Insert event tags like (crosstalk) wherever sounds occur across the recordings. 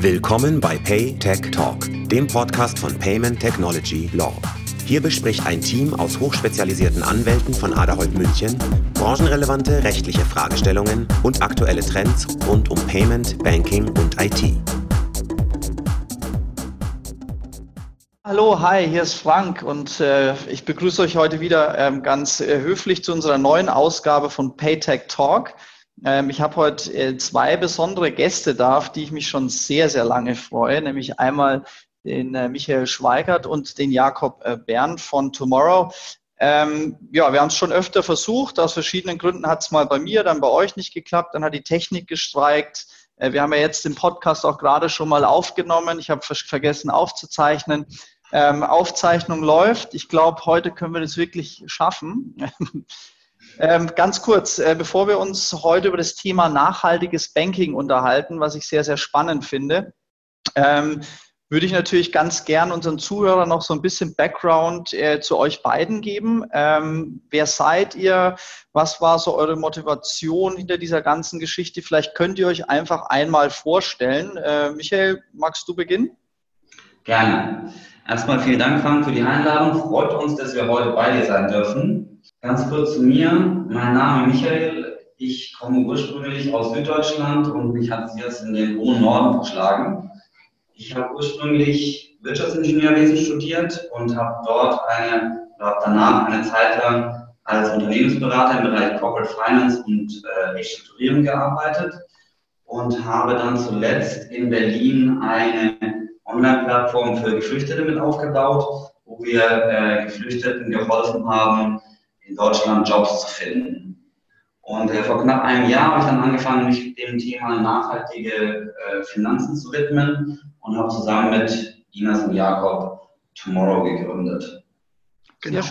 Willkommen bei Pay Tech Talk, dem Podcast von Payment Technology Law. Hier bespricht ein Team aus hochspezialisierten Anwälten von Aderholt München branchenrelevante rechtliche Fragestellungen und aktuelle Trends rund um Payment, Banking und IT. Hallo, hi, hier ist Frank und äh, ich begrüße euch heute wieder ähm, ganz äh, höflich zu unserer neuen Ausgabe von Paytech Talk. Ähm, ich habe heute äh, zwei besondere Gäste da, auf die ich mich schon sehr, sehr lange freue, nämlich einmal den äh, Michael Schweigert und den Jakob äh, Bern von Tomorrow. Ähm, ja, wir haben es schon öfter versucht. Aus verschiedenen Gründen hat es mal bei mir, dann bei euch nicht geklappt. Dann hat die Technik gestreikt. Wir haben ja jetzt den Podcast auch gerade schon mal aufgenommen. Ich habe vergessen aufzuzeichnen. Ähm, Aufzeichnung läuft. Ich glaube, heute können wir das wirklich schaffen. (laughs) ähm, ganz kurz, äh, bevor wir uns heute über das Thema nachhaltiges Banking unterhalten, was ich sehr, sehr spannend finde, ähm, würde ich natürlich ganz gern unseren Zuhörern noch so ein bisschen Background äh, zu euch beiden geben. Ähm, wer seid ihr? Was war so eure Motivation hinter dieser ganzen Geschichte? Vielleicht könnt ihr euch einfach einmal vorstellen. Äh, Michael, magst du beginnen? Gerne. Erstmal vielen Dank, Frank, für die Einladung. Freut uns, dass wir heute bei dir sein dürfen. Ganz kurz zu mir. Mein Name ist Michael. Ich komme ursprünglich aus Süddeutschland und mich hat es jetzt in den hohen Norden verschlagen. Ich habe ursprünglich Wirtschaftsingenieurwesen studiert und habe dort eine, habe danach eine Zeit lang als Unternehmensberater im Bereich Corporate Finance und äh, Restrukturierung gearbeitet und habe dann zuletzt in Berlin eine Online-Plattform für Geflüchtete mit aufgebaut, wo wir äh, Geflüchteten geholfen haben, in Deutschland Jobs zu finden. Und äh, vor knapp einem Jahr habe ich dann angefangen, mich dem Thema nachhaltige äh, Finanzen zu widmen und habe zusammen mit Inas und Jakob Tomorrow gegründet. Genau.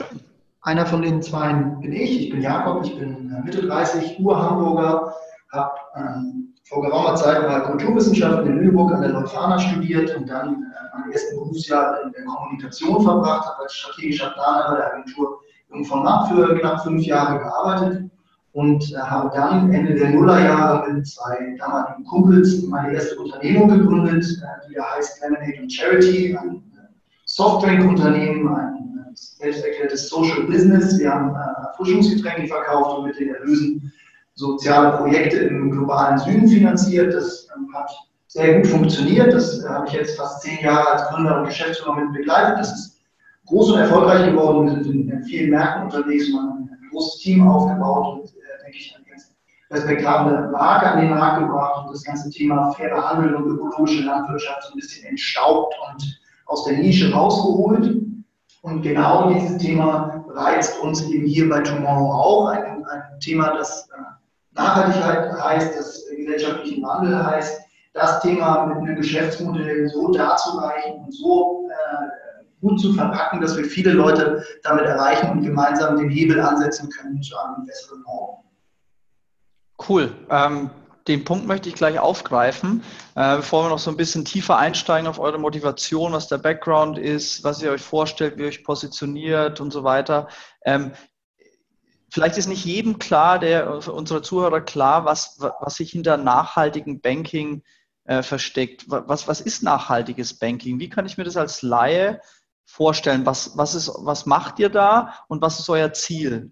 Einer von den zwei bin ich. Ich bin Jakob, ich bin äh, Mitte 30, Ur-Hamburger, habe ähm, vor geraumer Zeit mal Kulturwissenschaften in Lüneburg an der Leuphana studiert und dann äh, mein erstes Berufsjahr in der Kommunikation verbracht, habe als strategischer Planer bei der Agentur Von Matt für knapp fünf Jahre gearbeitet und äh, habe dann Ende der Nullerjahre mit zwei damaligen Kumpels meine erste Unternehmung gegründet, äh, die da heißt Lemonade and Charity, ein äh, Softdrink-Unternehmen, ein äh, selbsterklärtes Social Business. Wir haben Erfrischungsgetränke verkauft und mit den Erlösen soziale Projekte im globalen Süden finanziert. Das ähm, hat sehr gut funktioniert. Das habe ich jetzt fast zehn Jahre als Gründer und Geschäftsführer mit begleitet. Das ist groß und erfolgreich geworden. Wir sind in vielen Märkten unterwegs und haben ein großes Team aufgebaut und, äh, denke ich, eine ganz respektable Marke an den Markt gebracht und das ganze Thema faire Handel und ökologische Landwirtschaft so ein bisschen entstaubt und aus der Nische rausgeholt. Und genau dieses Thema reizt uns eben hier bei Tomorrow auch. Ein, ein Thema, das äh, Nachhaltigkeit heißt, das gesellschaftlichen Wandel heißt, das Thema mit einem Geschäftsmodell so darzureichen und so äh, gut zu verpacken, dass wir viele Leute damit erreichen und gemeinsam den Hebel ansetzen können zu einem besseren Morgen. Cool. Ähm, den Punkt möchte ich gleich aufgreifen, äh, bevor wir noch so ein bisschen tiefer einsteigen auf eure Motivation, was der Background ist, was ihr euch vorstellt, wie ihr euch positioniert und so weiter. Ähm, vielleicht ist nicht jedem klar, der für unsere Zuhörer klar, was, was sich hinter nachhaltigem Banking äh, versteckt. Was, was ist nachhaltiges Banking? Wie kann ich mir das als Laie vorstellen? Was, was, ist, was macht ihr da und was ist euer Ziel?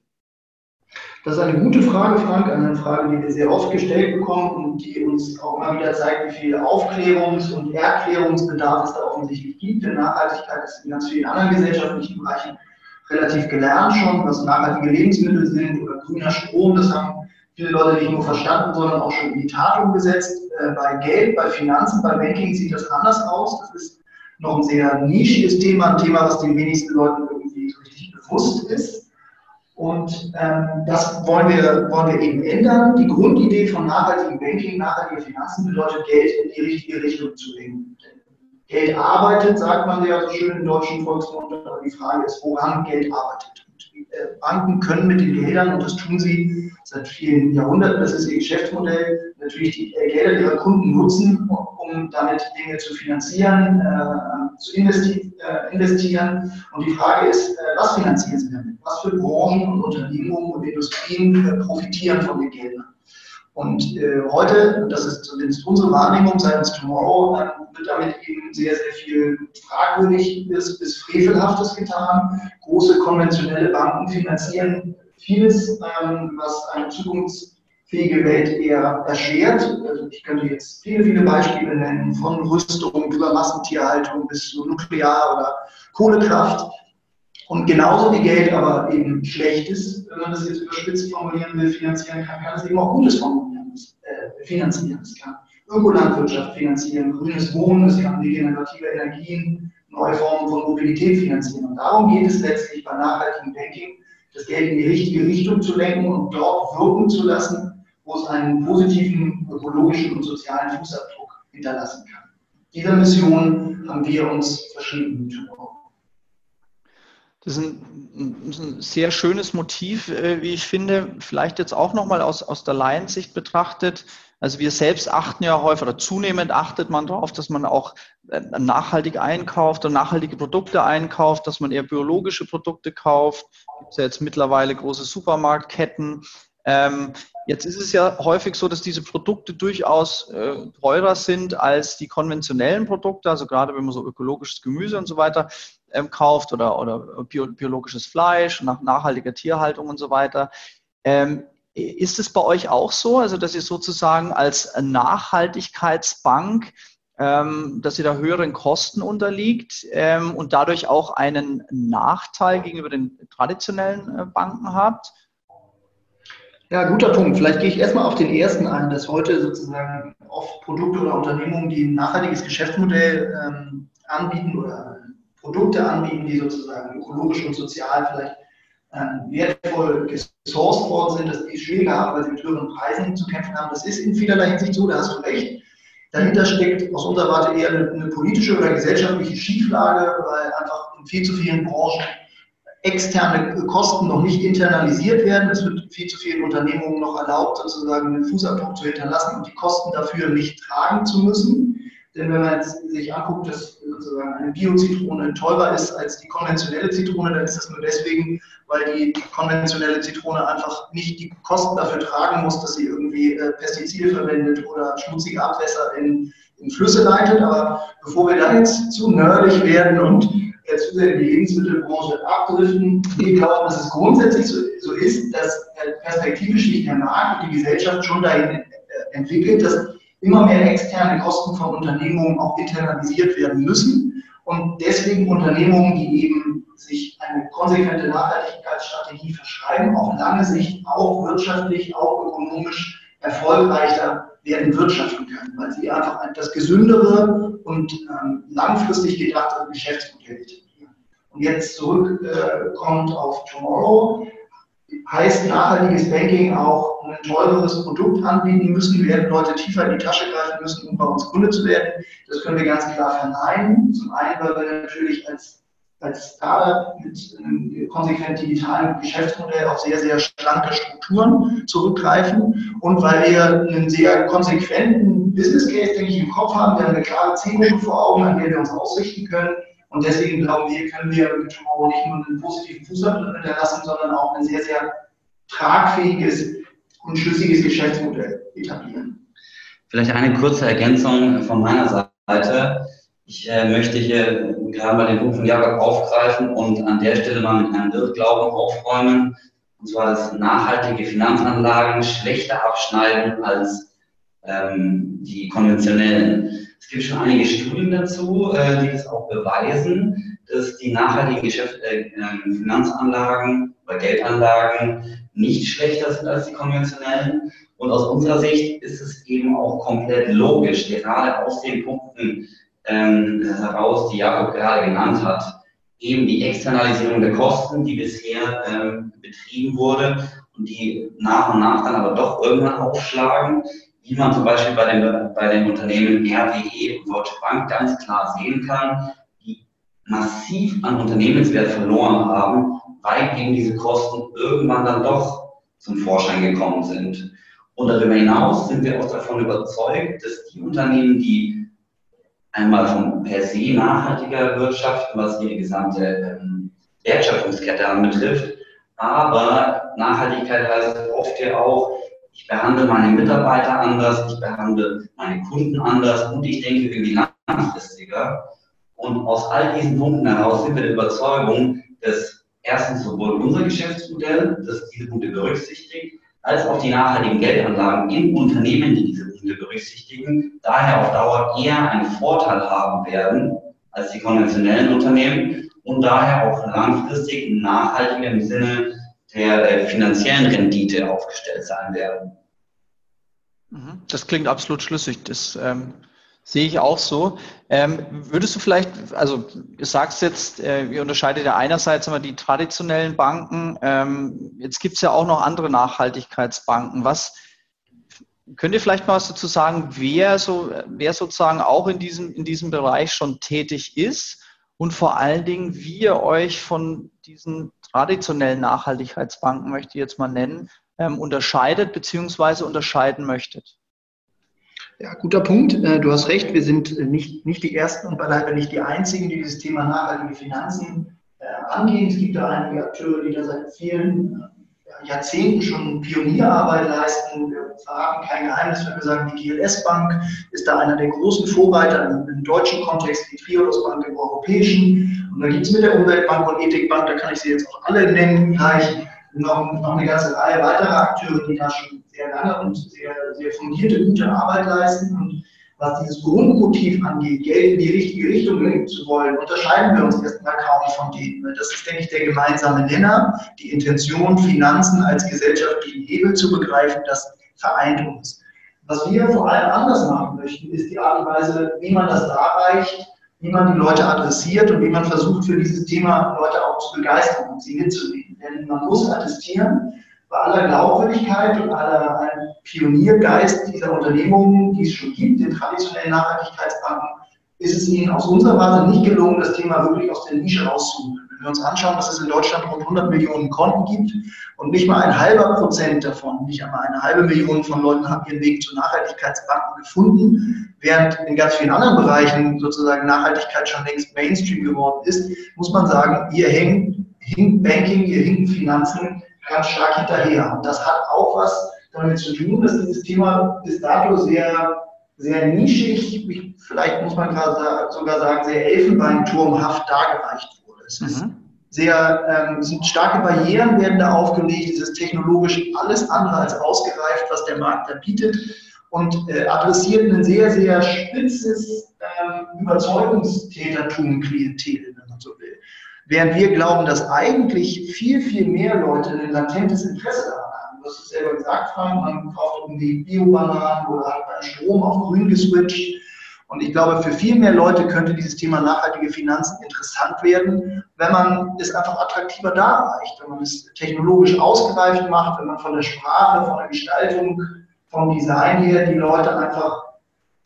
Das ist eine gute Frage, Frank, eine Frage, die wir sehr oft gestellt bekommen und die uns auch immer wieder zeigt, wie viel Aufklärungs- und Erklärungsbedarf es da offensichtlich gibt. Denn Nachhaltigkeit ist in ganz vielen anderen gesellschaftlichen Bereichen relativ gelernt schon, was nachhaltige Lebensmittel sind oder grüner Strom. Das haben viele Leute nicht nur verstanden, sondern auch schon in die Tat umgesetzt. Äh, bei Geld, bei Finanzen, bei Banking sieht das anders aus. Das ist noch ein sehr nischiges Thema, ein Thema, was den wenigsten Leuten irgendwie richtig bewusst ist. Und ähm, das wollen wir, wollen wir eben ändern. Die Grundidee von nachhaltigem Banking, nachhaltige Finanzen bedeutet, Geld in die richtige Richtung zu lenken. Geld arbeitet, sagt man ja so schön im deutschen Volksmund, aber die Frage ist, woran Geld arbeitet. Und äh, Banken können mit den Geldern, und das tun sie seit vielen Jahrhunderten, das ist ihr Geschäftsmodell, natürlich die äh, Gelder ihrer Kunden nutzen, um damit Dinge zu finanzieren, äh, zu investi äh, investieren. Und die Frage ist, äh, was finanzieren sie damit? Was für Branchen und Unternehmungen und Industrien äh, profitieren von den Geldern? Und äh, heute, das ist zumindest unsere Wahrnehmung seitens Tomorrow, wird damit eben sehr, sehr viel Fragwürdiges bis Frevelhaftes getan. Große konventionelle Banken finanzieren vieles, ähm, was eine zukunftsfähige Welt eher erschwert. Also ich könnte jetzt viele, viele Beispiele nennen, von Rüstung über Massentierhaltung bis zu Nuklear- oder Kohlekraft. Und genauso wie Geld aber eben Schlechtes, wenn man das jetzt überspitzt formulieren will, finanzieren kann, kann es eben auch Gutes formulieren, äh, finanzieren. Es kann Ökolandwirtschaft finanzieren, grünes Wohnen, es kann regenerative Energien, neue Formen von Mobilität finanzieren. Und darum geht es letztlich bei nachhaltigem Banking, das Geld in die richtige Richtung zu lenken und dort wirken zu lassen, wo es einen positiven ökologischen und sozialen Fußabdruck hinterlassen kann. Dieser Mission haben wir uns verschrieben. Das ist ein, ein, sehr schönes Motiv, äh, wie ich finde. Vielleicht jetzt auch nochmal aus, aus der Laiensicht betrachtet. Also wir selbst achten ja häufig oder zunehmend achtet man darauf, dass man auch äh, nachhaltig einkauft und nachhaltige Produkte einkauft, dass man eher biologische Produkte kauft. Gibt es ja jetzt mittlerweile große Supermarktketten. Ähm, jetzt ist es ja häufig so, dass diese Produkte durchaus äh, teurer sind als die konventionellen Produkte. Also gerade wenn man so ökologisches Gemüse und so weiter ähm, kauft oder, oder bio, biologisches Fleisch nach nachhaltiger Tierhaltung und so weiter. Ähm, ist es bei euch auch so, also dass ihr sozusagen als Nachhaltigkeitsbank, ähm, dass ihr da höheren Kosten unterliegt ähm, und dadurch auch einen Nachteil gegenüber den traditionellen äh, Banken habt? Ja, guter Punkt. Vielleicht gehe ich erstmal auf den ersten ein, dass heute sozusagen oft Produkte oder Unternehmungen, die ein nachhaltiges Geschäftsmodell ähm, anbieten oder Produkte anbieten, die sozusagen ökologisch und sozial vielleicht äh, wertvoll gesourced worden sind, dass die schwieriger haben, weil sie mit höheren Preisen zu kämpfen haben. Das ist in vielerlei Hinsicht so, da hast du recht. Dahinter steckt aus unserer Warte eher eine, eine politische oder gesellschaftliche Schieflage, weil einfach in viel zu vielen Branchen externe Kosten noch nicht internalisiert werden. Es wird viel zu vielen Unternehmungen noch erlaubt, sozusagen einen Fußabdruck zu hinterlassen und die Kosten dafür nicht tragen zu müssen. Denn wenn man jetzt sich anguckt, dass sozusagen eine Bio-Zitrone teurer ist als die konventionelle Zitrone, dann ist das nur deswegen, weil die konventionelle Zitrone einfach nicht die Kosten dafür tragen muss, dass sie irgendwie äh, Pestizide verwendet oder schmutzige Abwässer in, in Flüsse leitet. Aber bevor wir da jetzt zu nerdig werden und jetzt sehr in die Lebensmittelbranche abdriften, wir glauben, dass es grundsätzlich so, so ist, dass perspektivisch sich der Markt und die Gesellschaft schon dahin äh, entwickelt, dass immer mehr externe Kosten von Unternehmungen auch internalisiert werden müssen. Und deswegen Unternehmungen, die eben sich eine konsequente Nachhaltigkeitsstrategie verschreiben, auf lange Sicht auch wirtschaftlich, auch ökonomisch erfolgreicher werden wirtschaften können, weil sie einfach das gesündere und ähm, langfristig gedachte Geschäftsmodell etablieren. Und jetzt zurückkommt äh, auf Tomorrow heißt nachhaltiges Banking auch ein teureres Produkt anbieten müssen, werden Leute tiefer in die Tasche greifen müssen, um bei uns Kunde zu werden. Das können wir ganz klar verneinen. Zum einen, weil wir natürlich als, als Startup mit einem konsequent digitalen Geschäftsmodell auf sehr, sehr schlanke Strukturen zurückgreifen und weil wir einen sehr konsequenten Business Case, denke ich, im Kopf haben. Wir haben eine klare Zielgruppe vor Augen, an der wir uns ausrichten können und deswegen glauben wir, können wir mit Tomorrow nicht nur einen positiven Fußabdruck hinterlassen, sondern auch ein sehr, sehr tragfähiges und schlüssiges Geschäftsmodell etablieren. Vielleicht eine kurze Ergänzung von meiner Seite. Ich äh, möchte hier gerade mal den Punkt von Jakob aufgreifen und an der Stelle mal mit einem Irrglauben aufräumen. Und zwar, dass nachhaltige Finanzanlagen schlechter abschneiden als ähm, die konventionellen. Es gibt schon einige Studien dazu, äh, die das auch beweisen, dass die nachhaltigen Geschäft, äh, ähm, Finanzanlagen oder Geldanlagen nicht schlechter sind als die konventionellen. Und aus unserer Sicht ist es eben auch komplett logisch, gerade aus den Punkten ähm, heraus, die Jakob gerade genannt hat, eben die Externalisierung der Kosten, die bisher ähm, betrieben wurde und die nach und nach dann aber doch irgendwann aufschlagen, wie man zum Beispiel bei den, bei den Unternehmen RWE und Deutsche Bank ganz klar sehen kann, die massiv an Unternehmenswert verloren haben, weil eben diese Kosten irgendwann dann doch zum Vorschein gekommen sind. Und darüber hinaus sind wir auch davon überzeugt, dass die Unternehmen, die einmal von per se nachhaltiger wirtschaften, was ihre gesamte ähm, Wertschöpfungskette anbetrifft, aber Nachhaltigkeit heißt oft ja auch, ich behandle meine Mitarbeiter anders, ich behandle meine Kunden anders und ich denke irgendwie langfristiger. Und aus all diesen Punkten heraus sind wir der Überzeugung, dass erstens sowohl unser Geschäftsmodell, das diese Punkte berücksichtigt, als auch die nachhaltigen Geldanlagen in Unternehmen, die diese Punkte berücksichtigen, daher auf Dauer eher einen Vorteil haben werden als die konventionellen Unternehmen und daher auch langfristig nachhaltiger im Sinne der finanziellen Rendite aufgestellt sein werden. Mhm. Das klingt absolut schlüssig. Das ähm, sehe ich auch so. Ähm, würdest du vielleicht, also du sagst jetzt, äh, ihr unterscheidet ja einerseits immer die traditionellen Banken. Ähm, jetzt gibt es ja auch noch andere Nachhaltigkeitsbanken. Was könnt ihr vielleicht mal was dazu sagen, wer so, wer sozusagen auch in diesem, in diesem Bereich schon tätig ist und vor allen Dingen, wie ihr euch von diesen traditionellen Nachhaltigkeitsbanken, möchte ich jetzt mal nennen, ähm, unterscheidet bzw. unterscheiden möchtet? Ja, guter Punkt. Äh, du hast recht, wir sind nicht, nicht die Ersten und beileibe nicht die Einzigen, die dieses Thema nachhaltige Finanzen äh, angehen. Es gibt da einige Akteure, die da seit vielen äh, Jahrzehnten schon Pionierarbeit leisten. Wir verraten kein Geheimnis, wenn wir sagen, die GLS Bank ist da einer der großen Vorreiter im, deutschen Kontext, die Triodos Bank im europäischen. Und da gibt es mit der Umweltbank und Ethikbank, da kann ich sie jetzt auch alle nennen gleich, noch, noch eine ganze Reihe weiterer Akteure, die da schon sehr lange und sehr, sehr fundierte, gute Arbeit leisten. Und was dieses Grundmotiv angeht, Geld in die richtige Richtung lenken zu wollen, unterscheiden wir uns erstmal kaum von denen. Das ist, denke ich, der gemeinsame Nenner, die Intention, Finanzen als gesellschaftlichen Hebel zu begreifen, das vereint uns. Was wir vor allem anders machen möchten, ist die Art und Weise, wie man das erreicht, wie man die Leute adressiert und wie man versucht, für dieses Thema Leute auch zu begeistern und sie mitzunehmen. Denn man muss attestieren, bei aller Glaubwürdigkeit und aller Pioniergeist dieser Unternehmungen, die es schon gibt, den traditionellen Nachhaltigkeitsbanken, ist es ihnen aus unserer Warte nicht gelungen, das Thema wirklich aus der Nische rauszuholen. Wenn wir uns anschauen, dass es in Deutschland rund 100 Millionen Konten gibt und nicht mal ein halber Prozent davon, nicht einmal eine halbe Million von Leuten haben ihren Weg zu Nachhaltigkeitsbanken gefunden, während in ganz vielen anderen Bereichen sozusagen Nachhaltigkeit schon längst Mainstream geworden ist, muss man sagen, hängt, hinkt Banking, hier hinken Finanzen ganz stark hinterher. Und das hat auch was damit zu tun, dass dieses Thema bis dato sehr, sehr nischig, vielleicht muss man gerade sogar sagen, sehr elfenbeinturmhaft dargereicht wurde. Es ist mhm. sehr, ähm, sind starke Barrieren werden da aufgelegt, es ist technologisch alles andere als ausgereift, was der Markt da bietet und äh, adressiert ein sehr, sehr spitzes äh, Überzeugungstätertum Klientel, wenn man so will. Während wir glauben, dass eigentlich viel, viel mehr Leute ein latentes Interesse daran haben. Du hast es selber gesagt, Frank, man kauft irgendwie Bio-Bananen oder hat bei Strom auf grün geswitcht. Und ich glaube, für viel mehr Leute könnte dieses Thema nachhaltige Finanzen interessant werden, wenn man es einfach attraktiver darreicht, wenn man es technologisch ausgereift macht, wenn man von der Sprache, von der Gestaltung, vom Design her die Leute einfach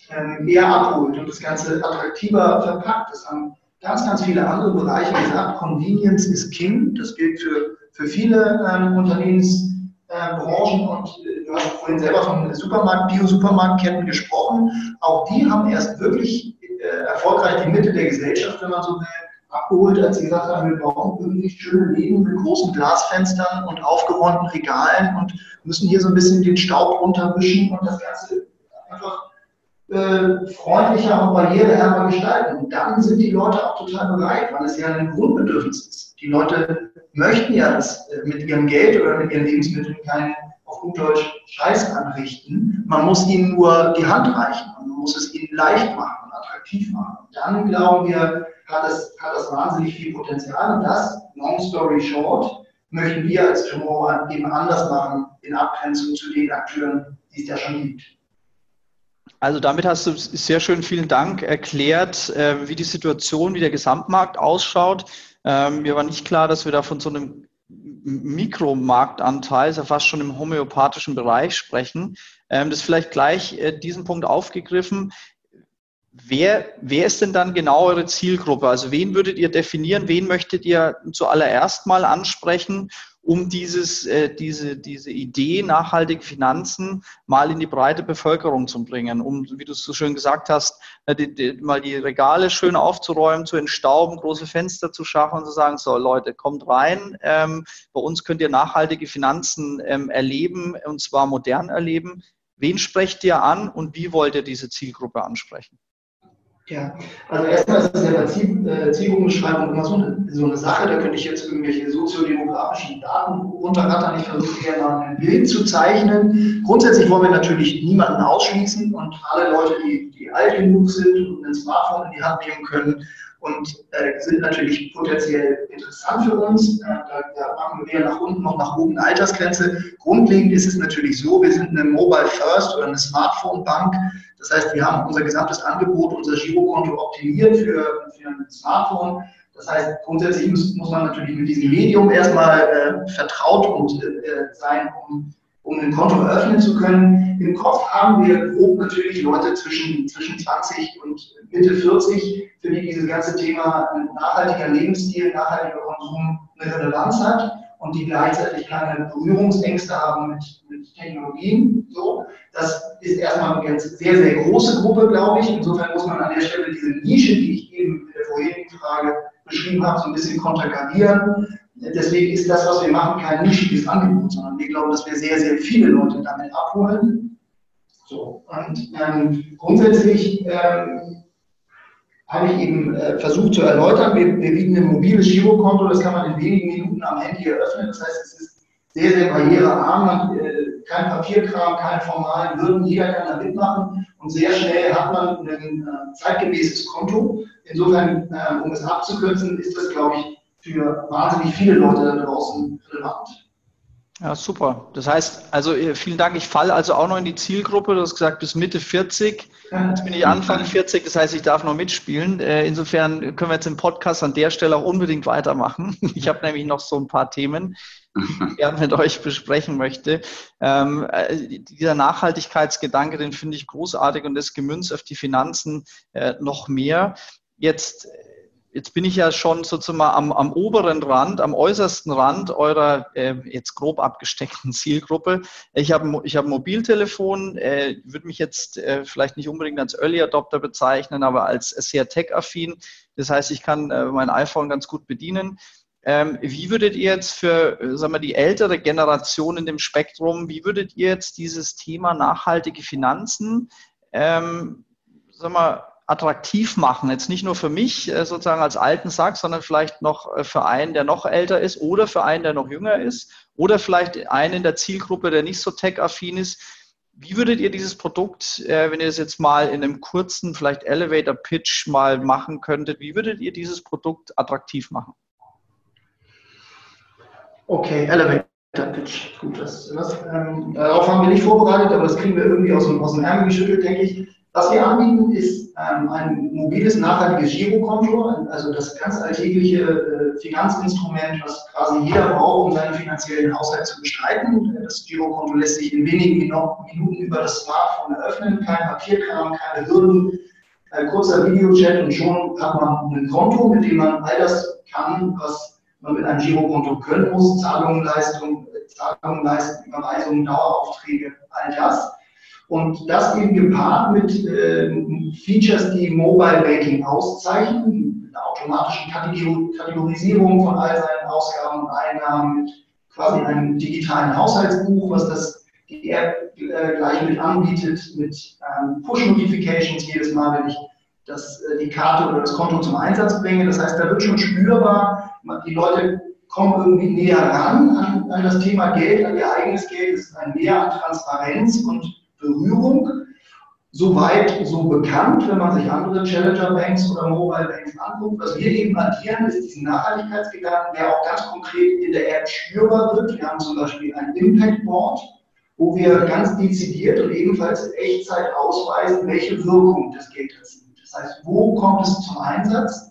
ähm, eher abholt und das Ganze attraktiver verpackt. Das haben ganz, ganz viele andere Bereiche gesagt. Convenience is King. Das gilt für, für viele ähm, Unternehmensbranchen. Äh, und äh, du hast vorhin selber von Supermarkt, Bio-Supermarktketten gesprochen. Auch die haben erst wirklich äh, erfolgreich die Mitte der Gesellschaft, wenn man so will, abgeholt, als sie gesagt haben, wir brauchen irgendwie schöne Läden mit großen Glasfenstern und aufgeräumten Regalen und müssen hier so ein bisschen den Staub runterwischen und das Ganze äh, freundlicher und barriereärmer gestalten. Und dann sind die Leute auch total bereit, weil es ja ein Grundbedürfnis ist. Die Leute möchten ja das äh, mit ihrem Geld oder mit ihren Lebensmitteln keinen auf gut Deutsch Scheiß anrichten. Man muss ihnen nur die Hand reichen und man muss es ihnen leicht machen und attraktiv machen. Und dann glauben wir, hat das, hat das wahnsinnig viel Potenzial. Und das, long story short, möchten wir als Tomorrow eben anders machen in Abgrenzung zu den Akteuren, die es ja schon gibt. Also damit hast du sehr schön, vielen Dank, erklärt, äh, wie die Situation, wie der Gesamtmarkt ausschaut. Ähm, mir war nicht klar, dass wir da von so einem Mikromarktanteil, ist ja fast schon im homöopathischen Bereich sprechen. Ähm, das vielleicht gleich äh, diesen Punkt aufgegriffen. Wer, wer ist denn dann genau eure Zielgruppe? Also wen würdet ihr definieren? Wen möchtet ihr zuallererst mal ansprechen? Um dieses, äh, diese, diese Idee nachhaltige Finanzen mal in die breite Bevölkerung zu bringen, um, wie du es so schön gesagt hast, äh, die, die, mal die Regale schön aufzuräumen, zu entstauben, große Fenster zu schaffen und zu sagen, so Leute, kommt rein, ähm, bei uns könnt ihr nachhaltige Finanzen ähm, erleben und zwar modern erleben. Wen sprecht ihr an und wie wollt ihr diese Zielgruppe ansprechen? Ja, also erstmal ist das ja bei Ziel, äh, Zielgruppenbeschreibung immer so eine, so eine, Sache, da könnte ich jetzt irgendwelche soziodemografischen Daten runterrattern. Ich versuche eher mal ein Bild zu zeichnen. Grundsätzlich wollen wir natürlich niemanden ausschließen und alle Leute, die, die alt genug sind und ein Smartphone in die Hand nehmen können und äh, sind natürlich potenziell interessant für uns. Äh, da, da, machen wir weder nach unten noch nach oben Altersgrenze. Grundlegend ist es natürlich so, wir sind eine Mobile First oder eine Smartphone Bank. Das heißt, wir haben unser gesamtes Angebot, unser Girokonto optimiert für, für ein Smartphone. Das heißt, grundsätzlich muss, muss man natürlich mit diesem Medium erstmal äh, vertraut und, äh, sein, um um ein Konto eröffnen zu können. Im Kopf haben wir grob natürlich Leute zwischen, zwischen 20 und Mitte 40, für die dieses ganze Thema nachhaltiger Lebensstil, nachhaltiger Konsum eine Relevanz hat und die gleichzeitig keine Berührungsängste haben mit, mit Technologien. So, das ist erstmal eine sehr, sehr große Gruppe, glaube ich. Insofern muss man an der Stelle diese Nische, die ich eben in der vorherigen Frage beschrieben habe, so ein bisschen konterkarieren. Deswegen ist das, was wir machen, kein nischiges Angebot, sondern wir glauben, dass wir sehr, sehr viele Leute damit abholen. So, und ähm, grundsätzlich ähm, habe ich eben äh, versucht zu erläutern, wir, wir, bieten ein mobiles Girokonto, das kann man in wenigen Minuten am Handy eröffnen. Das heißt, es ist sehr, sehr barrierearm, äh, kein Papierkram, keine formalen Hürden, jeder kann da mitmachen und sehr schnell hat man ein äh, zeitgemäßes Konto. Insofern, äh, um es abzukürzen, ist das, glaube ich, für wahnsinnig viele Leute da draußen relevant. Ja, super. Das heißt, also äh, vielen Dank. Ich falle also auch noch in die Zielgruppe. Du hast gesagt, bis Mitte 40. Jetzt bin ich Anfang 40, das heißt, ich darf noch mitspielen. Äh, insofern können wir jetzt im Podcast an der Stelle auch unbedingt weitermachen. (laughs) Ich habe nämlich noch so ein paar Themen, die ich gerne mit euch besprechen möchte. Ähm, äh, dieser Nachhaltigkeitsgedanke, den finde ich großartig und das gemünzt auf die Finanzen äh, noch mehr. Jetzt Jetzt bin ich ja schon sozusagen am, am oberen Rand, am äußersten Rand eurer äh, jetzt grob abgesteckten (laughs) Zielgruppe. Ich habe ich hab ein Mobiltelefon, äh, würde mich jetzt äh, vielleicht nicht unbedingt als Early Adopter bezeichnen, aber als sehr tech-affin. Das heißt, ich kann äh, mein iPhone ganz gut bedienen. Ähm, wie würdet ihr jetzt für äh, sagen wir, die ältere Generation in dem Spektrum, wie würdet ihr jetzt dieses Thema nachhaltige Finanzen ähm, sagen wir, attraktiv machen. Jetzt nicht nur für mich äh, sozusagen als alten Sack, sondern vielleicht noch äh, für einen, der noch älter ist oder für einen, der noch jünger ist oder vielleicht einen in der Zielgruppe, der nicht so tech-affin ist. Wie würdet ihr dieses Produkt, äh, wenn ihr es jetzt mal in einem kurzen, vielleicht Elevator-Pitch mal machen könntet, wie würdet ihr dieses Produkt attraktiv machen? Okay, Elevator-Pitch. Gut, das, das ähm, darauf haben wir nicht vorbereitet, aber das kriegen wir irgendwie aus aus dem Ärmel geschüttelt, denke ich. Was wir anbieten, ist ähm, ein mobiles, nachhaltiges Girokonto, also das ganz alltägliche äh, Finanzinstrument, was quasi jeder braucht, um seinen finanziellen Haushalt zu bestreiten. Das Girokonto lässt sich in wenigen Minuten über das Smartphone eröffnen, kein Papierkram, keine Hürden, ein kurzer Videochat und schon hat man ein Konto, mit dem man all das kann, was man mit einem Girokonto können muss, Zahlungen, Leistungen, Zahlungen leisten, Überweisungen, Daueraufträge, all das. Und das eben gepaart mit äh, Features, die Mobile Banking auszeichnen, mit einer automatischen Kategorisierung von all seinen Ausgaben und Einnahmen, mit quasi einem digitalen Haushaltsbuch, was das die App äh, gleich mit anbietet, mit ähm, Push-Notifications jedes Mal, wenn ich das, äh, die Karte oder das Konto zum Einsatz bringe. Das heißt, da wird schon spürbar, die Leute kommen irgendwie näher ran an, an das Thema Geld, an ihr eigenes Geld. Es ist ein Mehr an Transparenz und Berührung. Soweit so bekannt, wenn man sich andere Challenger Banks oder Mobile Banks anguckt. Was wir eben addieren, ist diesen Nachhaltigkeitsgedanken, der auch ganz konkret in der App spürbar wird. Wir haben zum Beispiel ein Impact Board, wo wir ganz dezidiert und ebenfalls in Echtzeit ausweisen, welche Wirkung das Geld hat. Das heißt, wo kommt es zum Einsatz?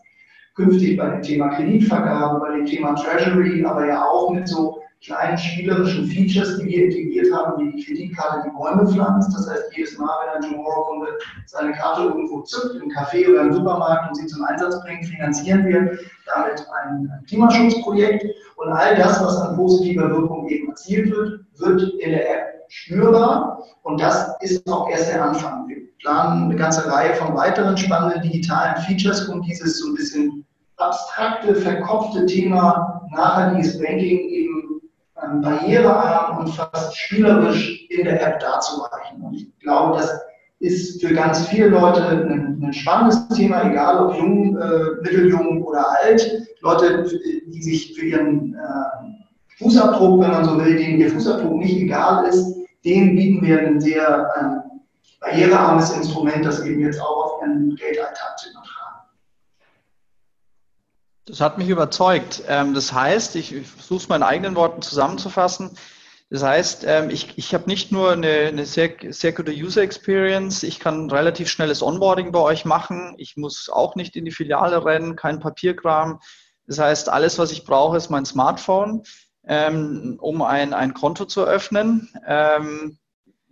Künftig bei dem Thema Kreditvergabe, bei dem Thema Treasury, aber ja auch mit so kleinen spielerischen Features, die wir integriert haben, wie die Kreditkarte, die Bäume pflanzt. Das heißt, jedes Mal, wenn ein Tomorrow-Kunde seine Karte irgendwo zückt, im Café oder im Supermarkt und sie zum Einsatz bringt, finanzieren wir damit ein Klimaschutzprojekt. Und all das, was an positiver Wirkung eben erzielt wird, wird in der App spürbar. Und das ist auch erst der Anfang. Wir planen eine ganze Reihe von weiteren spannenden digitalen Features, um dieses so ein bisschen abstrakte, verkopfte Thema nachhaltiges Banking eben barrierearm und fast spielerisch in der App darzureichen. Und ich glaube, das ist für ganz viele Leute ein, ein spannendes Thema, egal ob jung, äh, mitteljung oder alt. Leute, die sich für ihren äh, Fußabdruck, wenn man so will, denen ihr Fußabdruck nicht egal ist, denen bieten wir ein sehr ähm, barrierearmes Instrument, das eben jetzt auch auf ihren Geldalltag zu übertragen. Das hat mich überzeugt. Ähm, das heißt, ich versuche es meinen eigenen Worten zusammenzufassen. Das heißt, ähm, ich, ich habe nicht nur eine, eine sehr, sehr gute User Experience, ich kann relativ schnelles Onboarding bei euch machen. Ich muss auch nicht in die Filiale rennen, kein Papierkram. Das heißt, alles, was ich brauche, ist mein Smartphone, ähm, um ein, ein Konto zu öffnen.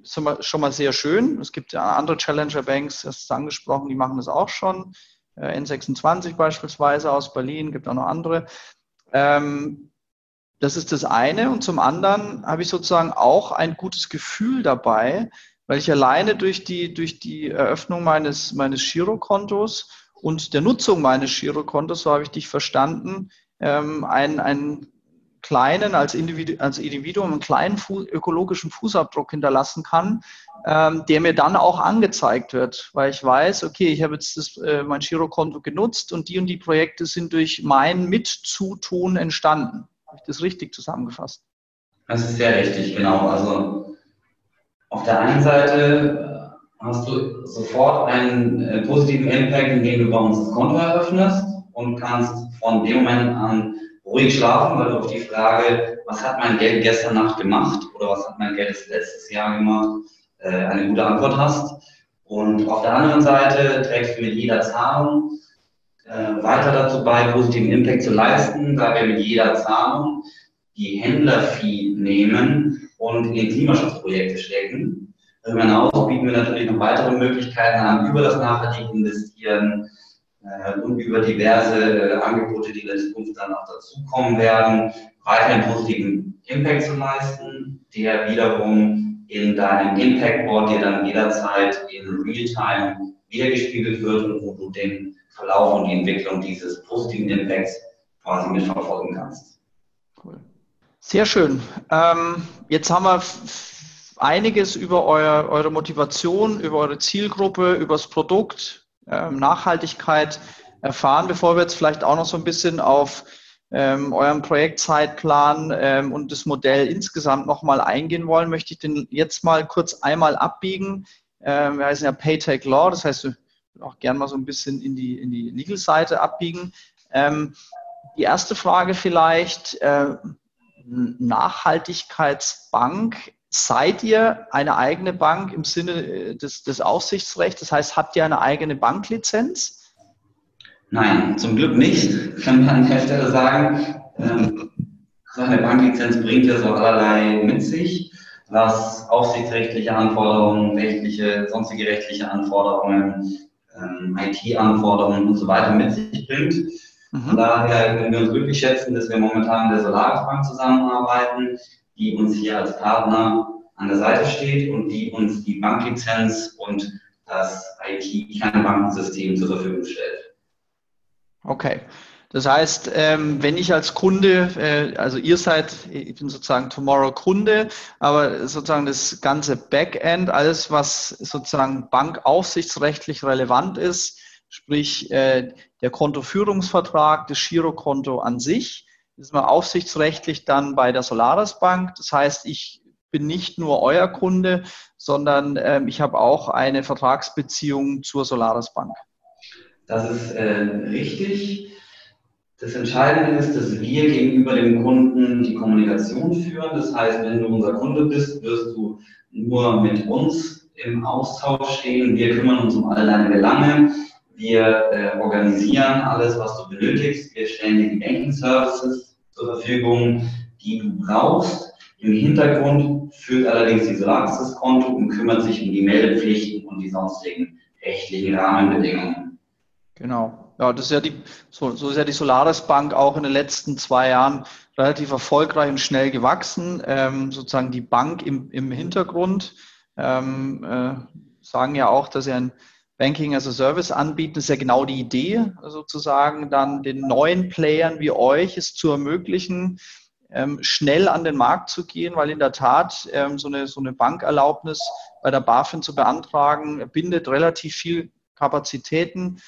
ist schon mal sehr schön. Es gibt andere Challenger Banks, das ist angesprochen, die machen das auch schon. Äh, N26 beispielsweise aus Berlin, gibt auch noch andere. Ähm, das ist das eine. Und zum anderen habe ich sozusagen auch ein gutes Gefühl dabei, weil ich alleine durch die, durch die Eröffnung meines, meines Girokontos und der Nutzung meines Girokontos, so habe ich dich verstanden, ähm, ein, ein kleinen, als, Individu als Individuum einen kleinen ökologischen Fußabdruck hinterlassen kann, ähm, der mir dann auch angezeigt wird, weil ich weiß, okay, ich habe jetzt das, äh, mein Girokonto genutzt und die und die Projekte sind durch mein Mitzutun entstanden. Habe ich das richtig zusammengefasst? Das ist sehr richtig, genau. Also auf der einen Seite äh, hast du sofort einen äh, positiven Impact, indem du bei uns das Konto eröffnest und kannst von dem Moment an ruhig schlafen, weil du auf die Frage, was hat mein Geld gestern Nacht gemacht oder was hat mein Geld letztes Jahr gemacht, eine gute Antwort hast. Und auf der anderen Seite trägst du mit jeder Zahlung äh, weiter dazu bei, positiven Impact zu leisten, da wir mit jeder Zahlung die Händlerfee nehmen und in Klimaschutzprojekte stecken. Darüber hinaus bieten wir natürlich noch weitere Möglichkeiten an, über das nachhaltige Investieren, äh, und über diverse äh, Angebote, die in Zukunft dann auch dazukommen werden, weiterhin positiven Impact zu leisten, der wiederum in deinem Impact Board dir dann jederzeit in Realtime wiedergespiegelt wird und wo du den Verlauf und die Entwicklung dieses positiven Impacts quasi mitverfolgen kannst. Cool. Sehr schön. Ähm, jetzt haben wir einiges über euer, eure Motivation, über eure Zielgruppe, über das Produkt, ähm, Nachhaltigkeit erfahren. Bevor wir jetzt vielleicht auch noch so ein bisschen auf ähm, euren Projektzeitplan ähm, und das Modell insgesamt nochmal eingehen wollen, möchte ich den jetzt mal kurz einmal abbiegen. Ähm, wir heißen ja Paytech Law, das heißt, wir auch gerne mal so ein bisschen in die, in die Legal-Seite abbiegen. Ähm, die erste Frage vielleicht, äh, Nachhaltigkeitsbank Seid ihr eine eigene Bank im Sinne äh, des, des Aufsichtsrechts? Das heißt, habt ihr eine eigene Banklizenz? Nein, zum Glück nicht, kann man an der Stelle sagen. Ähm, so eine Banklizenz bringt ja so allerlei mit sich, was aufsichtsrechtliche Anforderungen, rechtliche, sonstige rechtliche Anforderungen, ähm, IT-Anforderungen und so weiter mit sich bringt. Mhm. Von daher können wir uns glücklich schätzen, dass wir momentan mit der Solaris Bank zusammenarbeiten, die uns hier als Partner an der Seite steht und die uns die Banklizenz und das IT-Kernbankensystem zur Verfügung stellt. Okay. Das heißt, ähm, wenn ich als Kunde, äh, also ihr seid, ich bin sozusagen Tomorrow Kunde, aber sozusagen das ganze Backend, alles, was sozusagen bankaufsichtsrechtlich relevant ist, sprich äh, der Kontoführungsvertrag, das Girokonto an sich, ist man aufsichtsrechtlich dann bei der Solaris Bank. Das heißt, ich bin nicht nur euer Kunde, sondern ähm, ich habe auch eine Vertragsbeziehung zur Solaris Bank. Das ist äh, richtig. Das Entscheidende ist, dass wir gegenüber dem Kunden die Kommunikation führen. Das heißt, wenn du unser Kunde bist, wirst du nur mit uns im Austausch stehen. Wir kümmern uns um all deine Belange. Wir äh, organisieren alles, was du benötigst. Wir stellen dir die Banking Services zur Verfügung. die du brauchst. Im Hintergrund führt allerdings die Solaris-Konto und kümmert sich um die Meldepflichten und die sonstigen rechtlichen Rahmenbedingungen. Genau. Ja, das ist ja die, so, so ist ja die Solaris Bank auch in den letzten zwei Jahren relativ erfolgreich und schnell gewachsen. Ähm, sozusagen die Bank im, im Hintergrund ähm, äh, sagen ja auch, dass sie ein Banking as a Service anbieten. Das ist ja genau die Idee, sozusagen dann den neuen Playern wie euch es zu ermöglichen, ähm, schnell an den Markt zu gehen, weil in der Tat ähm, so, eine, so eine Bankerlaubnis bei der BaFin zu beantragen, bindet relativ viel Kapazitäten,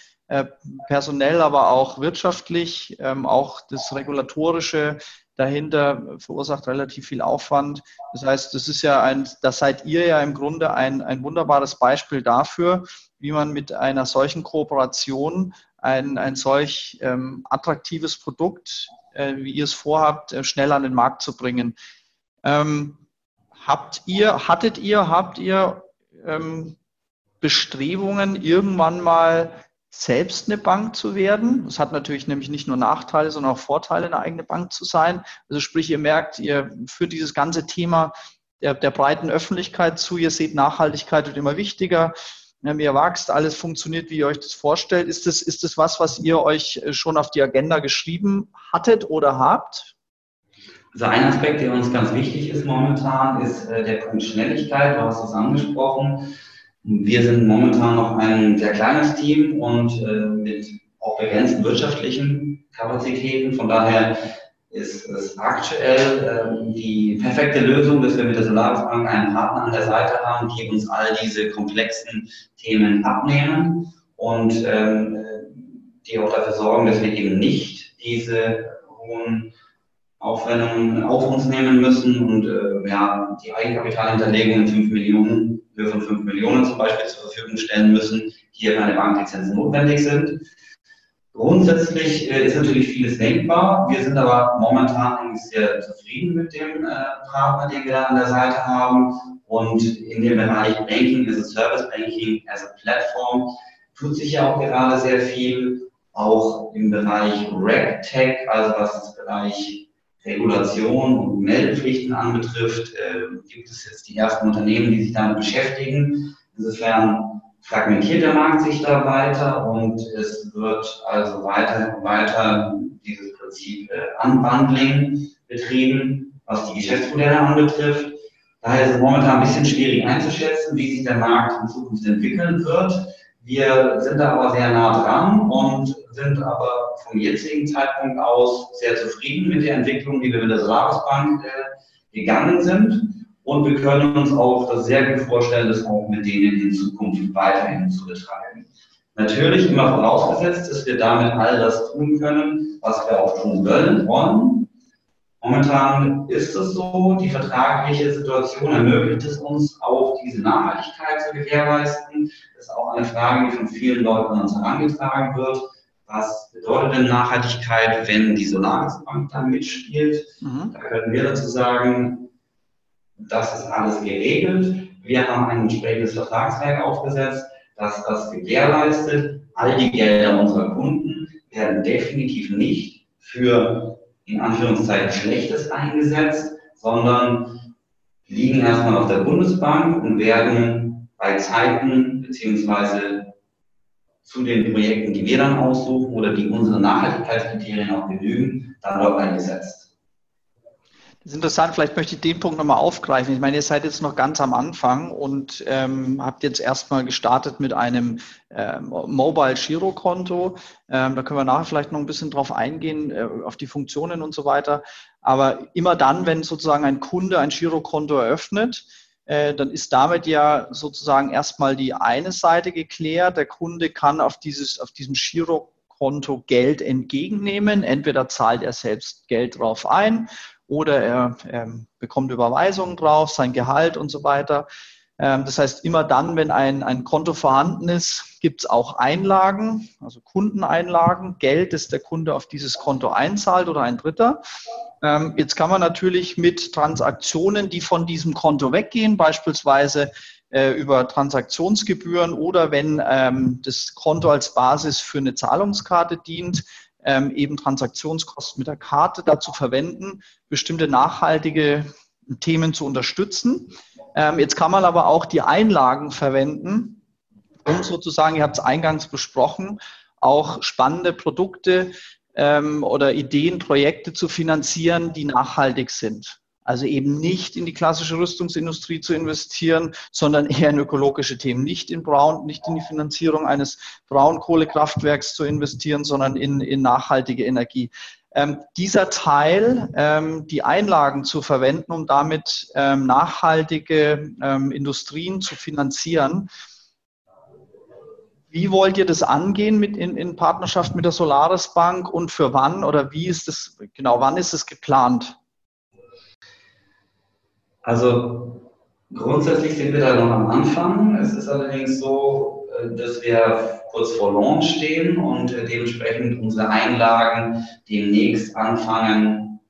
personell, aber auch wirtschaftlich, ähm, auch das Regulatorische dahinter verursacht relativ viel Aufwand. Das heißt, das ist ja ein, das seid ihr ja im Grunde ein, ein wunderbares Beispiel dafür, wie man mit einer solchen Kooperation ein, ein solch ähm, attraktives Produkt, äh, wie ihr es vorhabt, äh, schnell an den Markt zu bringen. Ähm, habt ihr, hattet ihr, habt ihr ähm, Bestrebungen, irgendwann mal selbst eine Bank zu werden. Das hat natürlich nämlich nicht nur Nachteile, sondern auch Vorteile, eine eigene Bank zu sein. Also sprich, ihr merkt, ihr führt dieses ganze Thema der, der breiten Öffentlichkeit zu. Ihr seht, Nachhaltigkeit wird immer wichtiger. Ihr wachst, alles funktioniert, wie ihr euch das vorstellt. Ist das, ist das was, was ihr euch schon auf die Agenda geschrieben hattet oder habt? Also ein Aspekt, der uns ganz wichtig ist momentan, ist äh, der Punkt Schnelligkeit. Du hast es angesprochen. Wir sind momentan noch ein sehr kleines Team und äh, mit auch begrenzten wirtschaftlichen Kapazitäten. Von daher ist es aktuell äh, die perfekte Lösung, dass wir mit der Solaris Bank einen Partner an der Seite haben, die uns all diese komplexen Themen abnehmen und ähm, die auch dafür sorgen, dass wir eben nicht diese hohen Aufwendungen auf uns nehmen müssen und äh, ja, die Eigenkapitalhinterlegung in 5 Millionen Höhe von 5 Millionen zum Beispiel zur Verfügung stellen müssen, hier keine Banklizenzen notwendig sind. Grundsätzlich äh, ist natürlich vieles denkbar. Wir sind aber momentan eigentlich sehr zufrieden mit dem äh, Partner, den wir da an der Seite haben. Und in dem Bereich Banking as a Service, Banking as a Platform, tut sich ja auch gerade sehr viel. Auch im Bereich RegTech, also was das Bereich Regulation und Meldepflichten anbetrifft, äh, gibt es jetzt die ersten Unternehmen, die sich damit beschäftigen. Insofern fragmentiert der Markt sich da weiter und es wird also weiter, weiter dieses Prinzip äh, Unbundling betrieben, was die Geschäftsmodelle anbetrifft. Daher ist es momentan ein bisschen schwierig einzuschätzen, wie sich der Markt in Zukunft entwickeln wird. Wir sind da aber sehr nah dran und aber vom jetzigen Zeitpunkt aus sehr zufrieden mit der Entwicklung, die wir mit der Solaris Bank äh, gegangen sind. Und wir können uns auch das sehr gut vorstellen, das auch mit denen in Zukunft weiterhin zu betreiben. Natürlich immer vorausgesetzt, dass wir damit all das tun können, was wir auch tun wollen. Und momentan ist es so, die vertragliche Situation ermöglicht es uns auch, diese Nachhaltigkeit zu gewährleisten. Das ist auch eine Frage, die von vielen Leuten an uns herangetragen wird was bedeutet denn Nachhaltigkeit, wenn die Solarisbank da mitspielt? Mhm. Da können wir dazu sagen, das ist alles geregelt. Wir haben ein entsprechendes Vertragswerk aufgesetzt, das das gewährleistet. All die Gelder unserer Kunden werden definitiv nicht für in Anführungszeichen Schlechtes eingesetzt, sondern liegen erstmal auf der Bundesbank und werden bei Zeiten beziehungsweise zu den Projekten, die wir dann aussuchen oder die unsere Nachhaltigkeitskriterien auch genügen, dann dort eingesetzt. Das ist interessant, vielleicht möchte ich den Punkt nochmal aufgreifen. Ich meine, ihr seid jetzt noch ganz am Anfang und ähm, habt jetzt erstmal gestartet mit einem ähm, Mobile Girokonto. Ähm, da können wir nachher vielleicht noch ein bisschen drauf eingehen, äh, auf die Funktionen und so weiter. Aber immer dann, wenn sozusagen ein Kunde ein Girokonto eröffnet, dann ist damit ja sozusagen erstmal die eine Seite geklärt. Der Kunde kann auf, dieses, auf diesem Girokonto Geld entgegennehmen. Entweder zahlt er selbst Geld drauf ein oder er, er bekommt Überweisungen drauf, sein Gehalt und so weiter. Ähm, das heißt, immer dann, wenn ein, ein Konto vorhanden ist, gibt es auch Einlagen, also Kundeneinlagen, Geld, das der Kunde auf dieses Konto einzahlt oder ein Dritter. Ähm, jetzt kann man natürlich mit Transaktionen, die von diesem Konto weggehen, beispielsweise äh, über Transaktionsgebühren oder wenn ähm, das Konto als Basis für eine Zahlungskarte dient, eben Transaktionskosten mit der Karte dazu verwenden, bestimmte nachhaltige Themen zu unterstützen. Ähm, jetzt kann man aber auch die Einlagen verwenden, um sozusagen, ihr habt es eingangs besprochen, auch spannende Produkte ähm, oder Ideen, Projekte zu finanzieren, die nachhaltig sind. Also eben nicht in die klassische Rüstungsindustrie zu investieren, sondern eher in ökologische Themen. Nicht in Braun, nicht in die Finanzierung eines Braunkohlekraftwerks zu investieren, sondern in, in nachhaltige Energie. Ähm, dieser Teil, ähm, die Einlagen zu verwenden, um damit ähm, nachhaltige ähm, Industrien zu finanzieren, wie wollt ihr das angehen mit in, in Partnerschaft mit der Solaris Bank und für wann oder wie ist das, genau, wann ist es geplant? Also grundsätzlich sind wir da noch am Anfang. Es ist allerdings so, dass wir kurz vor Launch stehen und äh, dementsprechend unsere Einlagen demnächst anfangen,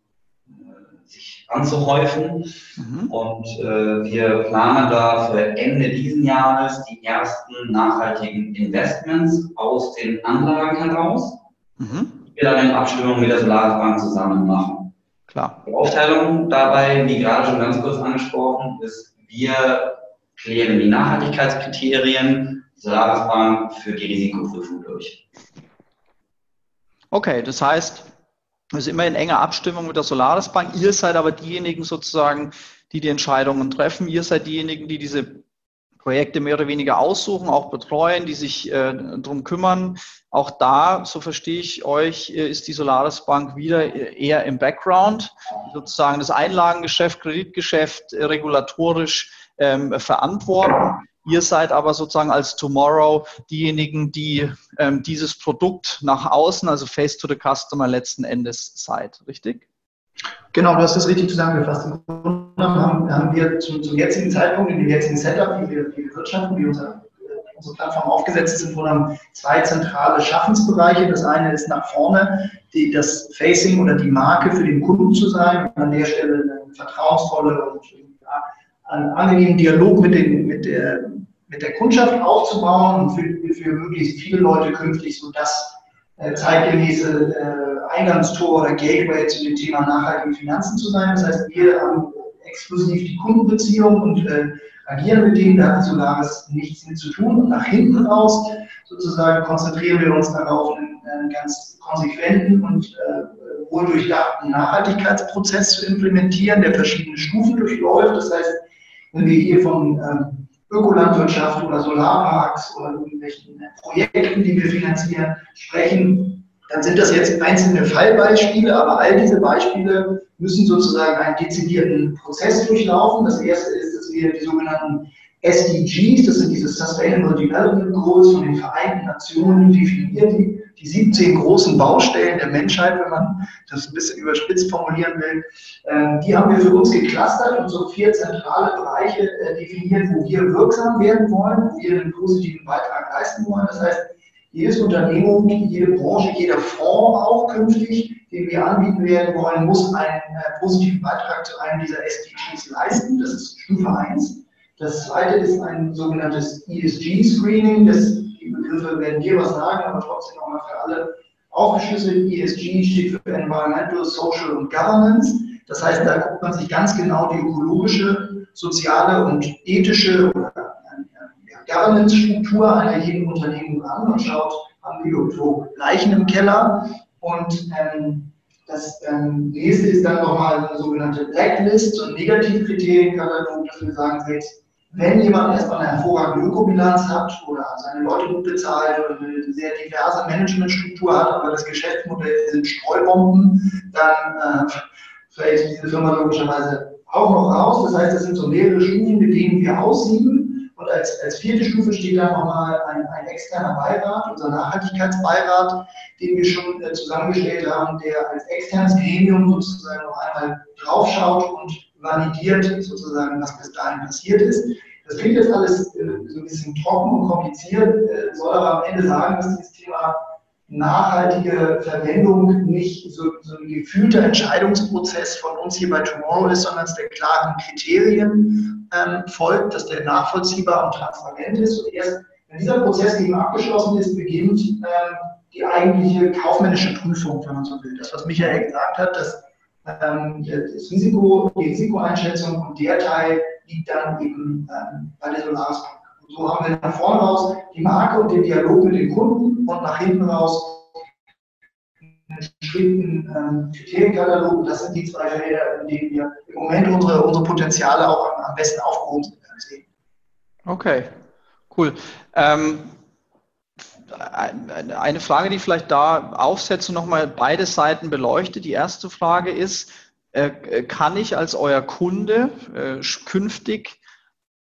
äh, sich anzuhäufen. Mhm. Und äh, wir planen da für Ende diesen Jahres die ersten nachhaltigen Investments aus den Anlagen heraus, mhm. die wir dann in Abstimmung mit der Solaris zusammen machen. Klar. Die Aufteilung dabei, wie gerade schon ganz kurz angesprochen, ist, wir klären die Nachhaltigkeitskriterien, Solaris Bank führt die Risikoprüfung durch. Okay, das heißt, es ist immer in enger Abstimmung mit der Solaris Bank. Ihr seid aber diejenigen sozusagen, die die Entscheidungen treffen. Ihr seid diejenigen, die diese Projekte mehr oder weniger aussuchen, auch betreuen, die sich äh, darum kümmern. Auch da, so verstehe ich euch, äh, ist die Solaris Bank wieder eher im Background, sozusagen das Einlagengeschäft, Kreditgeschäft äh, regulatorisch ähm, verantworten. Ihr seid aber sozusagen als Tomorrow diejenigen, die ähm, dieses Produkt nach außen, also Face to the Customer letzten Endes seid, richtig? Genau, du hast das richtig zusammengefasst. Im Grunde haben, haben wir zum, zum, jetzigen Zeitpunkt, in dem jetzigen Setup, wie wir, wie wir wirtschaften, wie unser, unsere Plattform aufgesetzt ist, im haben zwei zentrale Schaffensbereiche. Das eine ist nach vorne, die, das Facing oder die Marke für den Kunden zu sein und an der Stelle eine vertrauensvolle und ja, einen angenehmen Dialog mit, den, mit, der, mit der Kundschaft aufzubauen und für, für möglichst viele Leute künftig so das äh, zeitgemäße äh, Eingangstor oder Gateway zu dem Thema nachhaltige Finanzen zu sein. Das heißt, wir haben exklusiv die Kundenbeziehung und äh, agieren mit denen, da hat Solaris nichts mit zu tun. Und nach hinten raus sozusagen konzentrieren wir uns darauf, einen, einen ganz konsequenten und äh, wohl durchdachten Nachhaltigkeitsprozess zu implementieren, der verschiedene Stufen durchläuft. Das heißt, wenn wir hier von ähm, Ökolandwirtschaft oder Solarparks oder irgendwelchen Projekten, die wir finanzieren, sprechen, dann sind das jetzt einzelne Fallbeispiele, aber all diese Beispiele müssen sozusagen einen dezidierten Prozess durchlaufen. Das erste ist, dass wir die sogenannten SDGs, das sind diese Sustainable Development Goals von den Vereinten Nationen, definiert die die 17 großen Baustellen der Menschheit, wenn man das ein bisschen überspitzt formulieren will, ähm, die haben wir für uns geclustert und so vier zentrale Bereiche äh, definiert, wo wir wirksam werden wollen, wo wir einen positiven Beitrag leisten wollen. Das heißt, jedes Unternehmen, jede Branche, jeder Fonds auch künftig, den wir anbieten werden wollen, muss einen äh, positiven Beitrag zu einem dieser SDGs leisten. Das ist Stufe 1. Das zweite ist ein sogenanntes ESG-Screening. Das die Begriffe werden dir was sagen, aber trotzdem nochmal für alle aufgeschlüsselt. ESG steht für Environmental, Social und Governance. Das heißt, da guckt man sich ganz genau die ökologische, soziale und ethische Governance-Struktur einer jeden Unternehmen an und schaut, haben wir irgendwo Leichen im Keller. Und ähm, das ähm, nächste ist dann nochmal eine sogenannte Blacklist, so ein Negativkriterienkatalog, dass wir sagen, jetzt wenn jemand erstmal eine hervorragende Ökobilanz hat oder seine Leute gut bezahlt oder eine sehr diverse Managementstruktur hat, aber das Geschäftsmodell sind Streubomben, dann äh, fällt diese Firma logischerweise auch noch raus. Das heißt, das sind so mehrere Stufen, mit denen wir aussieben. Und als, als vierte Stufe steht dann nochmal ein, ein externer Beirat, unser Nachhaltigkeitsbeirat, den wir schon äh, zusammengestellt haben, der als externes Gremium sozusagen noch einmal draufschaut und validiert sozusagen, was bis dahin passiert ist. Das klingt jetzt alles äh, so ein bisschen trocken und kompliziert, äh, soll aber am Ende sagen, dass dieses Thema nachhaltige Verwendung nicht so, so ein gefühlter Entscheidungsprozess von uns hier bei Tomorrow ist, sondern dass der klaren Kriterien ähm, folgt, dass der nachvollziehbar und transparent ist. Und erst Wenn dieser Prozess eben abgeschlossen ist, beginnt äh, die eigentliche kaufmännische Prüfung, wenn man so will. Das, was Michael gesagt hat, dass ähm, das Risiko, die Risikoeinschätzung und der Teil liegt dann eben ähm, bei der Solaris Bank. Und so haben wir nach vorne raus die Marke und den Dialog mit den Kunden und nach hinten raus einen strikten ähm, Kriterienkatalog. Das sind die zwei Felder, in denen wir im Moment unsere, unsere Potenziale auch am, am besten aufgehoben sehen. Okay, cool. Ähm, eine Frage, die vielleicht da aufsetzt und nochmal beide Seiten beleuchtet. Die erste Frage ist, äh, kann ich als euer Kunde äh, künftig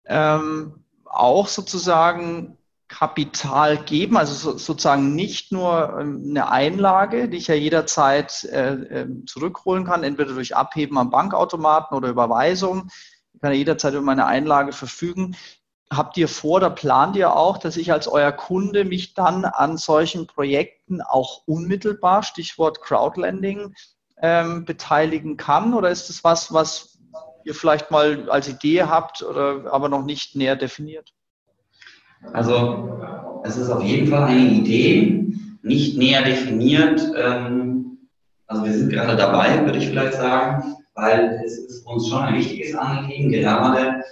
ähm, auch sozusagen Kapital geben, also sozusagen nicht nur ähm, eine Einlage, die ich ja jederzeit äh, ähm, zurückholen kann, entweder durch Abheben am Bankautomaten oder Überweisung. Ich kann ja jederzeit über meine Einlage verfügen habt ihr vor oder plant ihr auch, dass ich als euer Kunde mich dann an solchen Projekten auch unmittelbar, Stichwort Crowdlending, ähm, beteiligen kann? Oder ist das was, was ihr vielleicht mal als Idee habt oder aber noch nicht näher definiert? Also es ist auf jeden Fall eine Idee, nicht näher definiert. Ähm, also wir sind gerade dabei, würde ich vielleicht sagen, weil es ist uns schon ein wichtiges Anliegen, gerade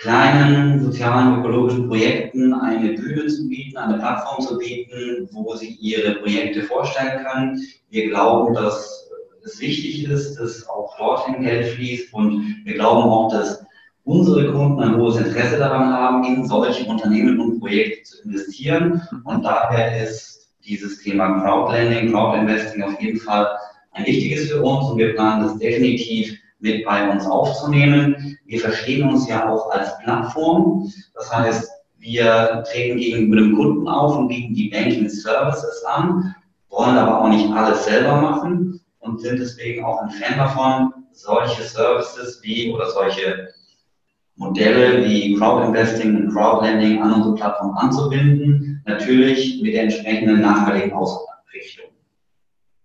kleinen sozialen, ökologischen Projekten eine Bühne zu bieten, eine Plattform zu bieten, wo sie ihre Projekte vorstellen können. Wir glauben, dass es wichtig ist, dass auch dorthin Geld fließt und wir glauben auch, dass unsere Kunden ein hohes Interesse daran haben, in solche Unternehmen und Projekte zu investieren. Und daher ist dieses Thema Crowdlending, Crowdinvesting auf jeden Fall ein wichtiges für uns und wir planen das definitiv mit bei uns aufzunehmen. Wir verstehen uns ja auch als Plattform. Das heißt, wir treten gegenüber dem Kunden auf und bieten die Banking Services an, wollen aber auch nicht alles selber machen und sind deswegen auch ein Fan davon, solche Services wie oder solche Modelle wie Crowdinvesting und Crowdlending an unsere Plattform anzubinden, natürlich mit der entsprechenden nachhaltigen Ausrichtung.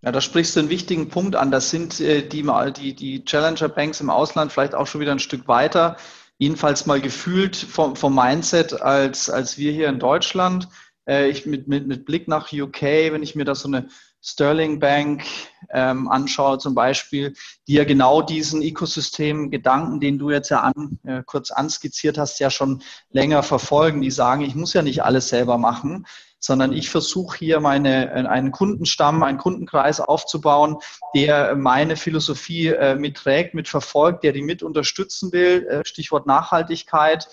Ja, da sprichst du einen wichtigen Punkt an. Das sind äh, die, die, die Challenger Banks im Ausland vielleicht auch schon wieder ein Stück weiter. Jedenfalls mal gefühlt vom, vom Mindset als, als wir hier in Deutschland. Äh, ich mit, mit, mit Blick nach UK, wenn ich mir da so eine Sterling Bank ähm, anschaue zum Beispiel, die ja genau diesen Ökosystem-Gedanken, den du jetzt ja an, äh, kurz anskizziert hast, ja schon länger verfolgen. Die sagen, ich muss ja nicht alles selber machen, sondern ich versuche hier meine, äh, einen Kundenstamm, einen Kundenkreis aufzubauen, der meine Philosophie äh, mitträgt, mitverfolgt, der die mit unterstützen will, äh, Stichwort Nachhaltigkeit.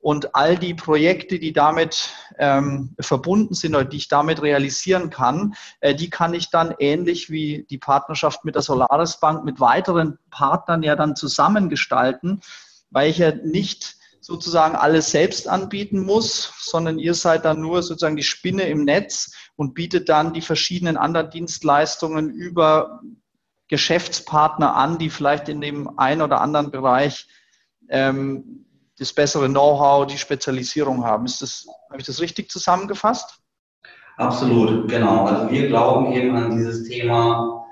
Und all die Projekte, die damit ähm, verbunden sind oder die ich damit realisieren kann, äh, die kann ich dann ähnlich wie die Partnerschaft mit der Solaris Bank mit weiteren Partnern ja dann zusammengestalten, weil ich ja nicht sozusagen alles selbst anbieten muss, sondern ihr seid dann nur sozusagen die Spinne im Netz und bietet dann die verschiedenen anderen Dienstleistungen über Geschäftspartner an, die vielleicht in dem einen oder anderen Bereich ähm, das bessere Know-how, die Spezialisierung haben. Ist das, habe ich das richtig zusammengefasst? Absolut, genau. Also wir glauben eben an dieses Thema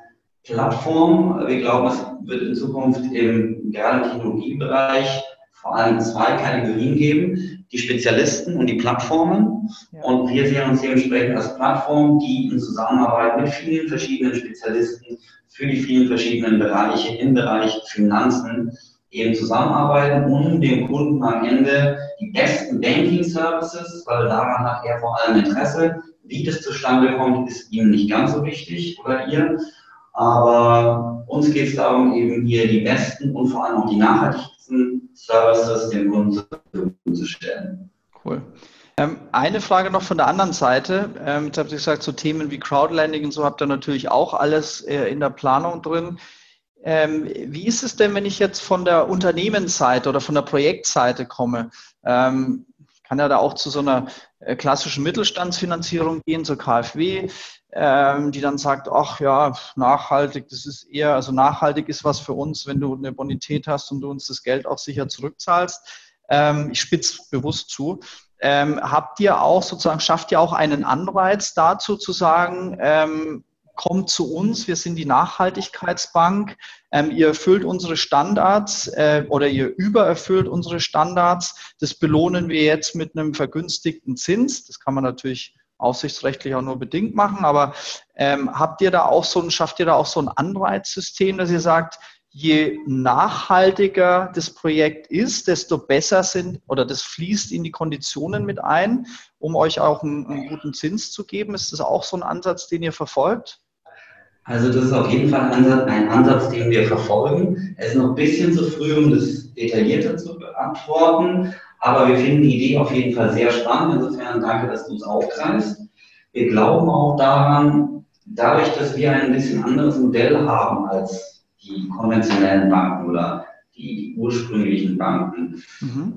Plattform. Wir glauben, es wird in Zukunft im gerade Technologiebereich vor allem zwei Kategorien geben, die Spezialisten und die Plattformen. Ja. Und wir sehen uns dementsprechend als Plattform, die in Zusammenarbeit mit vielen verschiedenen Spezialisten für die vielen verschiedenen Bereiche im Bereich Finanzen eben zusammenarbeiten, um dem Kunden am Ende die besten Banking-Services, weil daran hat er vor allem Interesse. Wie das zustande kommt, ist ihm nicht ganz so wichtig oder ihr. Aber uns geht es darum, eben hier die besten und vor allem auch die nachhaltigsten Services dem Kunden zur Verfügung zu stellen. Cool. Ähm, eine Frage noch von der anderen Seite. Ähm, jetzt habt ihr gesagt, so Themen wie Crowdlending und so habt ihr natürlich auch alles äh, in der Planung drin. Ähm, wie ist es denn, wenn ich jetzt von der Unternehmensseite oder von der Projektseite komme? Ähm, kann ja da auch zu so einer äh, klassischen Mittelstandsfinanzierung gehen, zur KfW, ähm, die dann sagt, ach ja, nachhaltig, das ist eher, also nachhaltig ist was für uns, wenn du eine Bonität hast und du uns das Geld auch sicher zurückzahlst. Ähm, ich spitze bewusst zu. Ähm, habt ihr auch sozusagen, schafft ihr auch einen Anreiz dazu zu sagen, ähm, kommt zu uns, wir sind die Nachhaltigkeitsbank, ähm, ihr erfüllt unsere Standards äh, oder ihr übererfüllt unsere Standards. Das belohnen wir jetzt mit einem vergünstigten Zins. Das kann man natürlich aufsichtsrechtlich auch nur bedingt machen, aber ähm, habt ihr da auch so ein, schafft ihr da auch so ein Anreizsystem, dass ihr sagt, je nachhaltiger das Projekt ist, desto besser sind oder das fließt in die Konditionen mit ein, um euch auch einen, einen, guten Zins zu geben. Ist das auch so ein Ansatz, den ihr verfolgt? Also das ist auf jeden Fall ein Ansatz, ein Ansatz, den wir verfolgen. Es ist noch ein bisschen zu früh, um das detaillierter zu beantworten, aber wir finden die Idee auf jeden Fall sehr spannend. Insofern danke, dass du es aufgreifst. Wir glauben auch daran, dadurch, dass wir ein bisschen anderes Modell haben als die konventionellen Banken oder die, die ursprünglichen Banken mhm.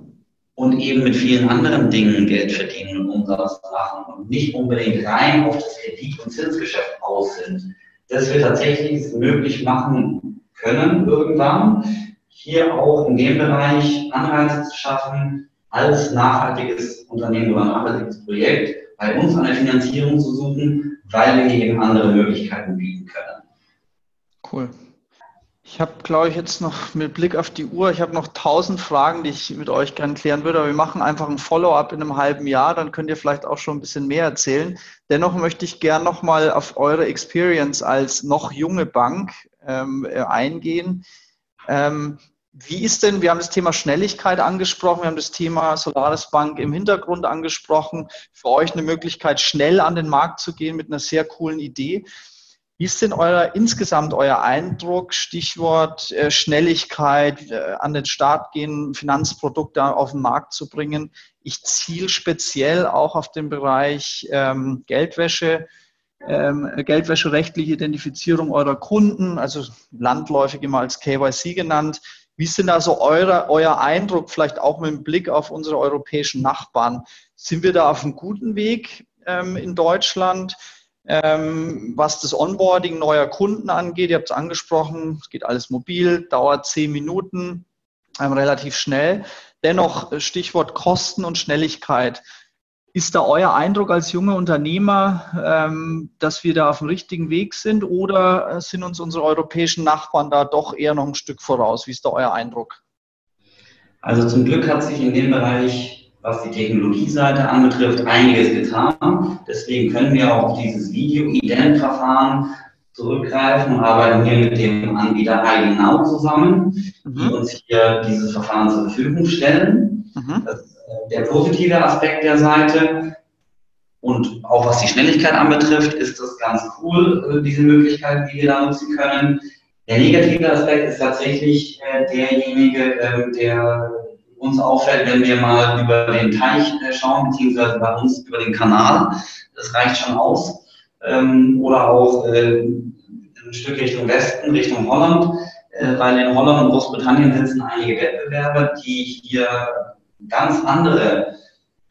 und eben mit vielen anderen Dingen Geld verdienen und Umsatz machen und nicht unbedingt rein auf das Kredit- und Zinsgeschäft aus sind, dass wir tatsächlich es möglich machen können, irgendwann hier auch in dem Bereich Anreize zu schaffen, als nachhaltiges Unternehmen oder nachhaltiges Projekt bei uns eine Finanzierung zu suchen, weil wir eben andere Möglichkeiten bieten können. Cool. Ich habe, glaube ich, jetzt noch mit Blick auf die Uhr, ich habe noch tausend Fragen, die ich mit euch gerne klären würde, aber wir machen einfach ein Follow-up in einem halben Jahr, dann könnt ihr vielleicht auch schon ein bisschen mehr erzählen. Dennoch möchte ich gerne nochmal auf eure Experience als noch junge Bank ähm, äh, eingehen. Ähm, wie ist denn, wir haben das Thema Schnelligkeit angesprochen, wir haben das Thema Solaris Bank im Hintergrund angesprochen, für euch eine Möglichkeit, schnell an den Markt zu gehen mit einer sehr coolen Idee. Wie ist denn euer insgesamt euer Eindruck? Stichwort äh, Schnelligkeit, äh, an den Start gehen, Finanzprodukte auf den Markt zu bringen. Ich ziele speziell auch auf den Bereich ähm, Geldwäsche, ähm, geldwäscherechtliche Identifizierung eurer Kunden, also landläufig immer als KYC genannt. Wie ist denn also eure, euer Eindruck, vielleicht auch mit dem Blick auf unsere europäischen Nachbarn? Sind wir da auf einem guten Weg ähm, in Deutschland? Ähm, was das Onboarding neuer Kunden angeht, ihr habt es angesprochen, es geht alles mobil, dauert zehn Minuten, ähm, relativ schnell. Dennoch äh, Stichwort Kosten und Schnelligkeit. Ist da euer Eindruck als junger Unternehmer, ähm, dass wir da auf dem richtigen Weg sind oder äh, sind uns unsere europäischen Nachbarn da doch eher noch ein Stück voraus? Wie ist da euer Eindruck? Also zum Glück hat sich in dem Bereich was die Technologieseite anbetrifft, einiges getan. Deswegen können wir auch auf dieses Video-Ident-Verfahren zurückgreifen und arbeiten hier mit dem Anbieter IDNOW zusammen, mhm. die uns hier dieses Verfahren zur Verfügung stellen. Mhm. Äh, der positive Aspekt der Seite. Und auch was die Schnelligkeit anbetrifft, ist das ganz cool, äh, diese Möglichkeit, die wir da nutzen können. Der negative Aspekt ist tatsächlich äh, derjenige, ähm, der uns auffällt, wenn wir mal über den Teich schauen, beziehungsweise bei uns über den Kanal. Das reicht schon aus. Ähm, oder auch ein Stück Richtung Westen, Richtung Holland, weil in Holland und Großbritannien sitzen einige Wettbewerber, die hier ganz andere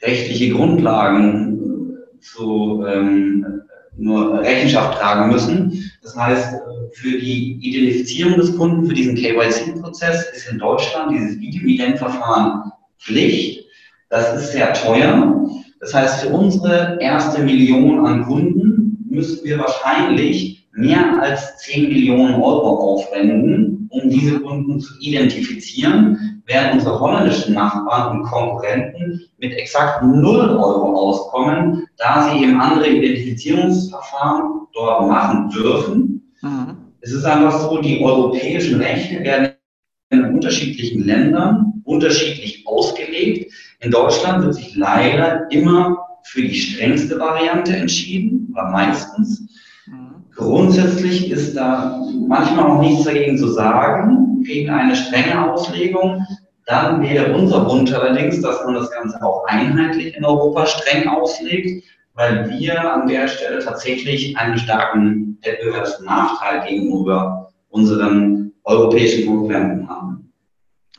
rechtliche Grundlagen zu ähm, nur Rechenschaft tragen müssen. Das heißt, für die Identifizierung des Kunden, für diesen KYC-Prozess ist in Deutschland dieses Video-Ident-Verfahren Pflicht. Das ist sehr teuer. Das heißt, für unsere erste Million an Kunden müssen wir wahrscheinlich mehr als 10 Millionen Euro aufwenden, um diese Kunden zu identifizieren, während unsere holländischen Nachbarn und Konkurrenten mit exakt 0 Euro auskommen, da sie eben andere Identifizierungsverfahren dort machen dürfen. Mhm. Es ist einfach so, die europäischen Rechte werden in unterschiedlichen Ländern unterschiedlich ausgelegt. In Deutschland wird sich leider immer für die strengste Variante entschieden, oder meistens. Mhm. Grundsätzlich ist da manchmal auch nichts dagegen zu sagen, gegen eine strenge Auslegung. Dann wäre unser Wunsch allerdings, dass man das Ganze auch einheitlich in Europa streng auslegt weil wir an der Stelle tatsächlich einen starken Wettbewerbsnachteil gegenüber unseren europäischen Konkurrenten haben.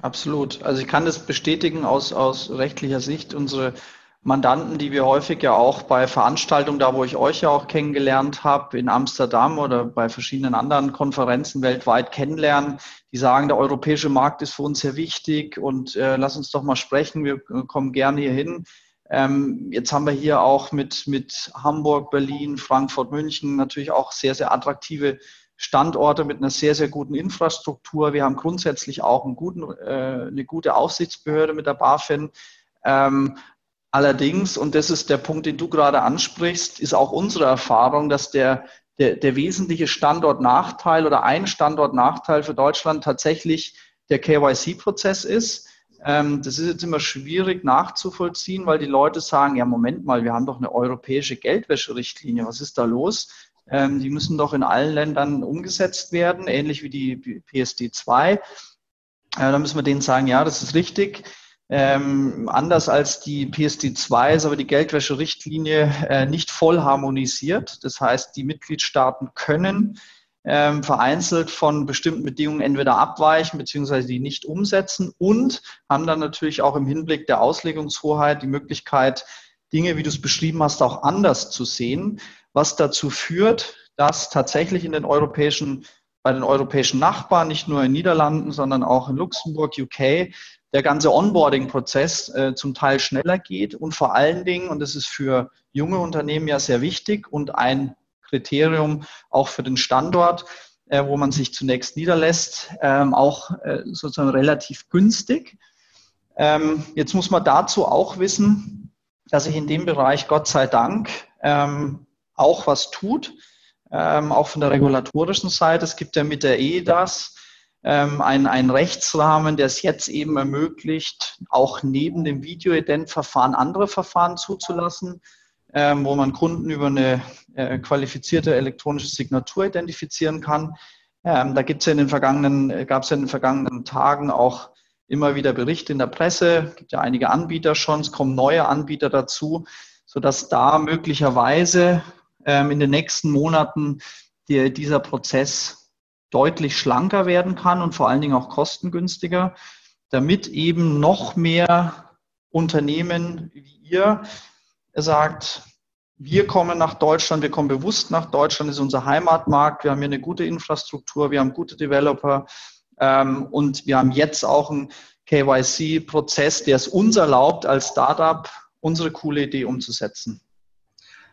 Absolut. Also ich kann das bestätigen aus, aus rechtlicher Sicht. Unsere Mandanten, die wir häufig ja auch bei Veranstaltungen, da wo ich euch ja auch kennengelernt habe, in Amsterdam oder bei verschiedenen anderen Konferenzen weltweit kennenlernen, die sagen, der europäische Markt ist für uns sehr wichtig und äh, lass uns doch mal sprechen, wir kommen gerne hier hin Ähm, jetzt haben wir hier auch mit, mit Hamburg, Berlin, Frankfurt, München natürlich auch sehr, sehr attraktive Standorte mit einer sehr, sehr guten Infrastruktur. Wir haben grundsätzlich auch einen guten, äh, eine gute Aufsichtsbehörde mit der BaFin. Ähm, allerdings, und das ist der Punkt, den du gerade ansprichst, ist auch unsere Erfahrung, dass der, der, der wesentliche Standortnachteil oder ein Standortnachteil für Deutschland tatsächlich der KYC-Prozess ist. Ähm, das ist jetzt immer schwierig nachzuvollziehen, weil die Leute sagen, ja, Moment mal, wir haben doch eine europäische Geldwäscherichtlinie. Was ist da los? Ähm, die müssen doch in allen Ländern umgesetzt werden, ähnlich wie die PSD 2. Äh, da müssen wir denen sagen, ja, das ist richtig. Ähm, anders als die PSD 2 ist aber die Geldwäscherichtlinie äh, nicht voll harmonisiert. Das heißt, die Mitgliedstaaten können ähm, vereinzelt von bestimmten Bedingungen entweder abweichen bzw. die nicht umsetzen und haben dann natürlich auch im Hinblick der Auslegungshoheit die Möglichkeit, Dinge, wie du es beschrieben hast, auch anders zu sehen was dazu führt, dass tatsächlich in den europäischen, bei den europäischen Nachbarn, nicht nur in Niederlanden, sondern auch in Luxemburg, UK, der ganze Onboarding-Prozess äh, zum Teil schneller geht und vor allen Dingen, und das ist für junge Unternehmen ja sehr wichtig und ein Kriterium auch für den Standort, äh, wo man sich zunächst niederlässt, ähm, auch äh, sozusagen relativ günstig. Ähm, jetzt muss man dazu auch wissen, dass sich in dem Bereich Gott sei Dank ähm, auch was tut, ähm, auch von der regulatorischen Seite. Es gibt ja mit der EDAS ähm, einen, einen Rechtsrahmen, der es jetzt eben ermöglicht, auch neben dem Videoident-Verfahren andere Verfahren zuzulassen, ähm, wo man Kunden über eine äh, qualifizierte elektronische Signatur identifizieren kann. Ähm, da gibt's ja in den vergangenen, gab es ja in den vergangenen Tagen auch immer wieder Berichte in der Presse. Es gibt ja einige Anbieter schon, es kommen neue Anbieter dazu, sodass da möglicherweise ähm, in den nächsten Monaten die, dieser Prozess deutlich schlanker werden kann und vor allen Dingen auch kostengünstiger, damit eben noch mehr Unternehmen wie ihr sagt, wir kommen nach Deutschland, wir kommen bewusst nach Deutschland, ist unser Heimatmarkt, wir haben hier eine gute Infrastruktur, wir haben gute Developer ähm, und wir haben jetzt auch einen KYC-Prozess, der es uns erlaubt, als Startup unsere coole Idee umzusetzen.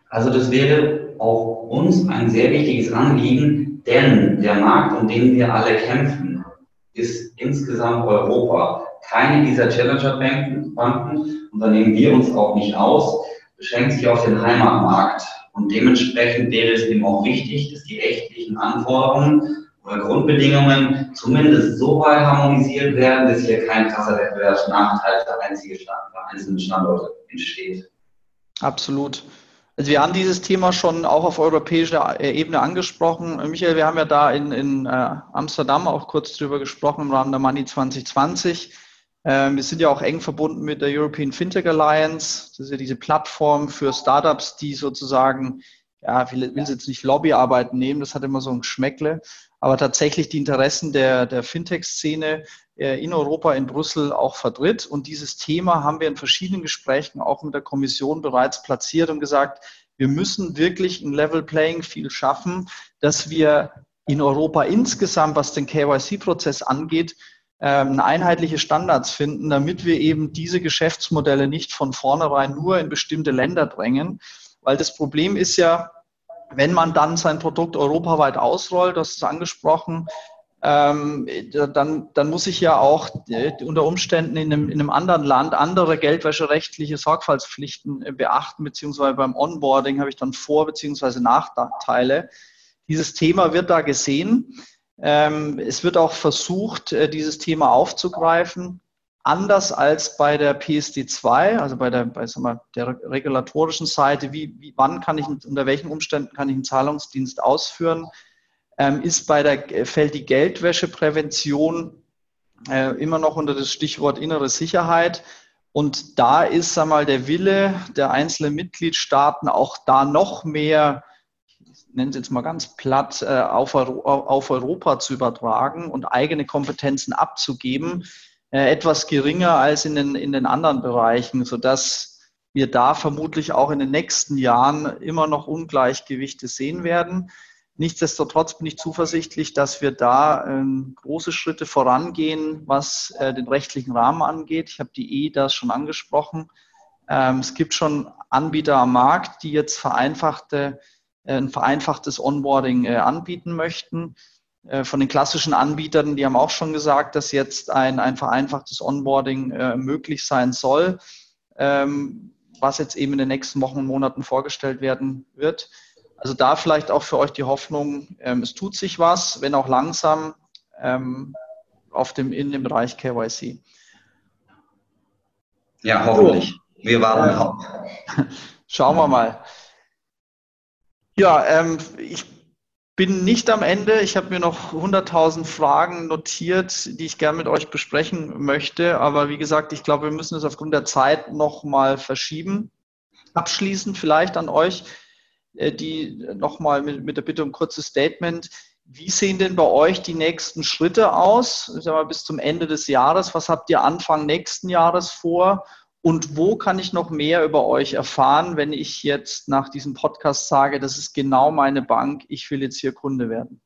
Also das wäre auch uns ein sehr wichtiges Anliegen, denn der Markt, um den wir alle kämpfen, ist insgesamt Europa. Keine dieser Challenger-Banken, und da nehmen wir uns auch nicht aus, beschränkt sich auf den Heimatmarkt. Und dementsprechend wäre es eben auch wichtig, dass die rechtlichen Anforderungen oder Grundbedingungen zumindest so weit harmonisiert werden, dass hier kein krasser Wettbewerbsnachteil für einzelne Standorte entsteht. Absolut. Also wir haben dieses Thema schon auch auf europäischer Ebene angesprochen. Michael, wir haben ja da in, in äh, Amsterdam auch kurz drüber gesprochen im Rahmen der Money 2020. Ähm, wir sind ja auch eng verbunden mit der European Fintech Alliance. Das ist ja diese Plattform für Startups, die sozusagen, ja, will, will jetzt nicht Lobbyarbeiten nehmen, das hat immer so ein Geschmäckle, aber tatsächlich die Interessen der, der Fintech-Szene in Europa, in Brüssel auch vertritt. Und dieses Thema haben wir in verschiedenen Gesprächen auch mit der Kommission bereits platziert und gesagt, wir müssen wirklich ein Level Playing Field schaffen, dass wir in Europa insgesamt, was den KYC-Prozess angeht, ähm, einheitliche Standards finden, damit wir eben diese Geschäftsmodelle nicht von vornherein nur in bestimmte Länder drängen. Weil das Problem ist ja, wenn man dann sein Produkt europaweit ausrollt, das ist angesprochen, ähm, dann, dann muss ich ja auch äh, unter Umständen in einem, in einem anderen Land andere geldwäscherechtliche Sorgfaltspflichten äh, beachten, beziehungsweise beim Onboarding habe ich dann Vor- beziehungsweise Nachteile. Dieses Thema wird da gesehen. Ähm, es wird auch versucht, äh, dieses Thema aufzugreifen. Anders als bei der PSD2, also bei der, bei, mal, der regulatorischen Seite, wie, wie, wann kann ich, unter welchen Umständen kann ich einen Zahlungsdienst ausführen, ähm, ist bei der, fällt die Geldwäscheprävention äh, immer noch unter das Stichwort innere Sicherheit. Und da ist sag mal, der Wille der einzelnen Mitgliedstaaten auch da noch mehr, ich nenne es jetzt mal ganz platt, äh, auf, auf Europa zu übertragen und eigene Kompetenzen abzugeben, äh, etwas geringer als in den, in den anderen Bereichen, sodass wir da vermutlich auch in den nächsten Jahren immer noch Ungleichgewichte sehen werden. Nichtsdestotrotz bin ich zuversichtlich, dass wir da ähm, große Schritte vorangehen, was äh, den rechtlichen Rahmen angeht. Ich habe die E das schon angesprochen. Ähm, es gibt schon Anbieter am Markt, die jetzt vereinfachte, äh, ein vereinfachtes Onboarding äh, anbieten möchten. Äh, von den klassischen Anbietern, die haben auch schon gesagt, dass jetzt ein, ein vereinfachtes Onboarding äh, möglich sein soll, ähm, was jetzt eben in den nächsten Wochen und Monaten vorgestellt werden wird. Also da vielleicht auch für euch die Hoffnung, ähm, es tut sich was, wenn auch langsam ähm, auf dem, in dem Bereich KYC. Ja, hoffentlich. Wir warten drauf. (laughs) Schauen wir mal. Ja, ähm, ich bin nicht am Ende. Ich habe mir noch 100.000 Fragen notiert, die ich gerne mit euch besprechen möchte. Aber wie gesagt, ich glaube, wir müssen es aufgrund der Zeit nochmal verschieben. Abschließend vielleicht an euch, die nochmal mit, mit der Bitte um kurzes Statement. Wie sehen denn bei euch die nächsten Schritte aus? Ich sag bis zum Ende des Jahres. Was habt ihr Anfang nächsten Jahres vor? Und wo kann ich noch mehr über euch erfahren, wenn ich jetzt nach diesem Podcast sage, das ist genau meine Bank, ich will jetzt hier Kunde werden?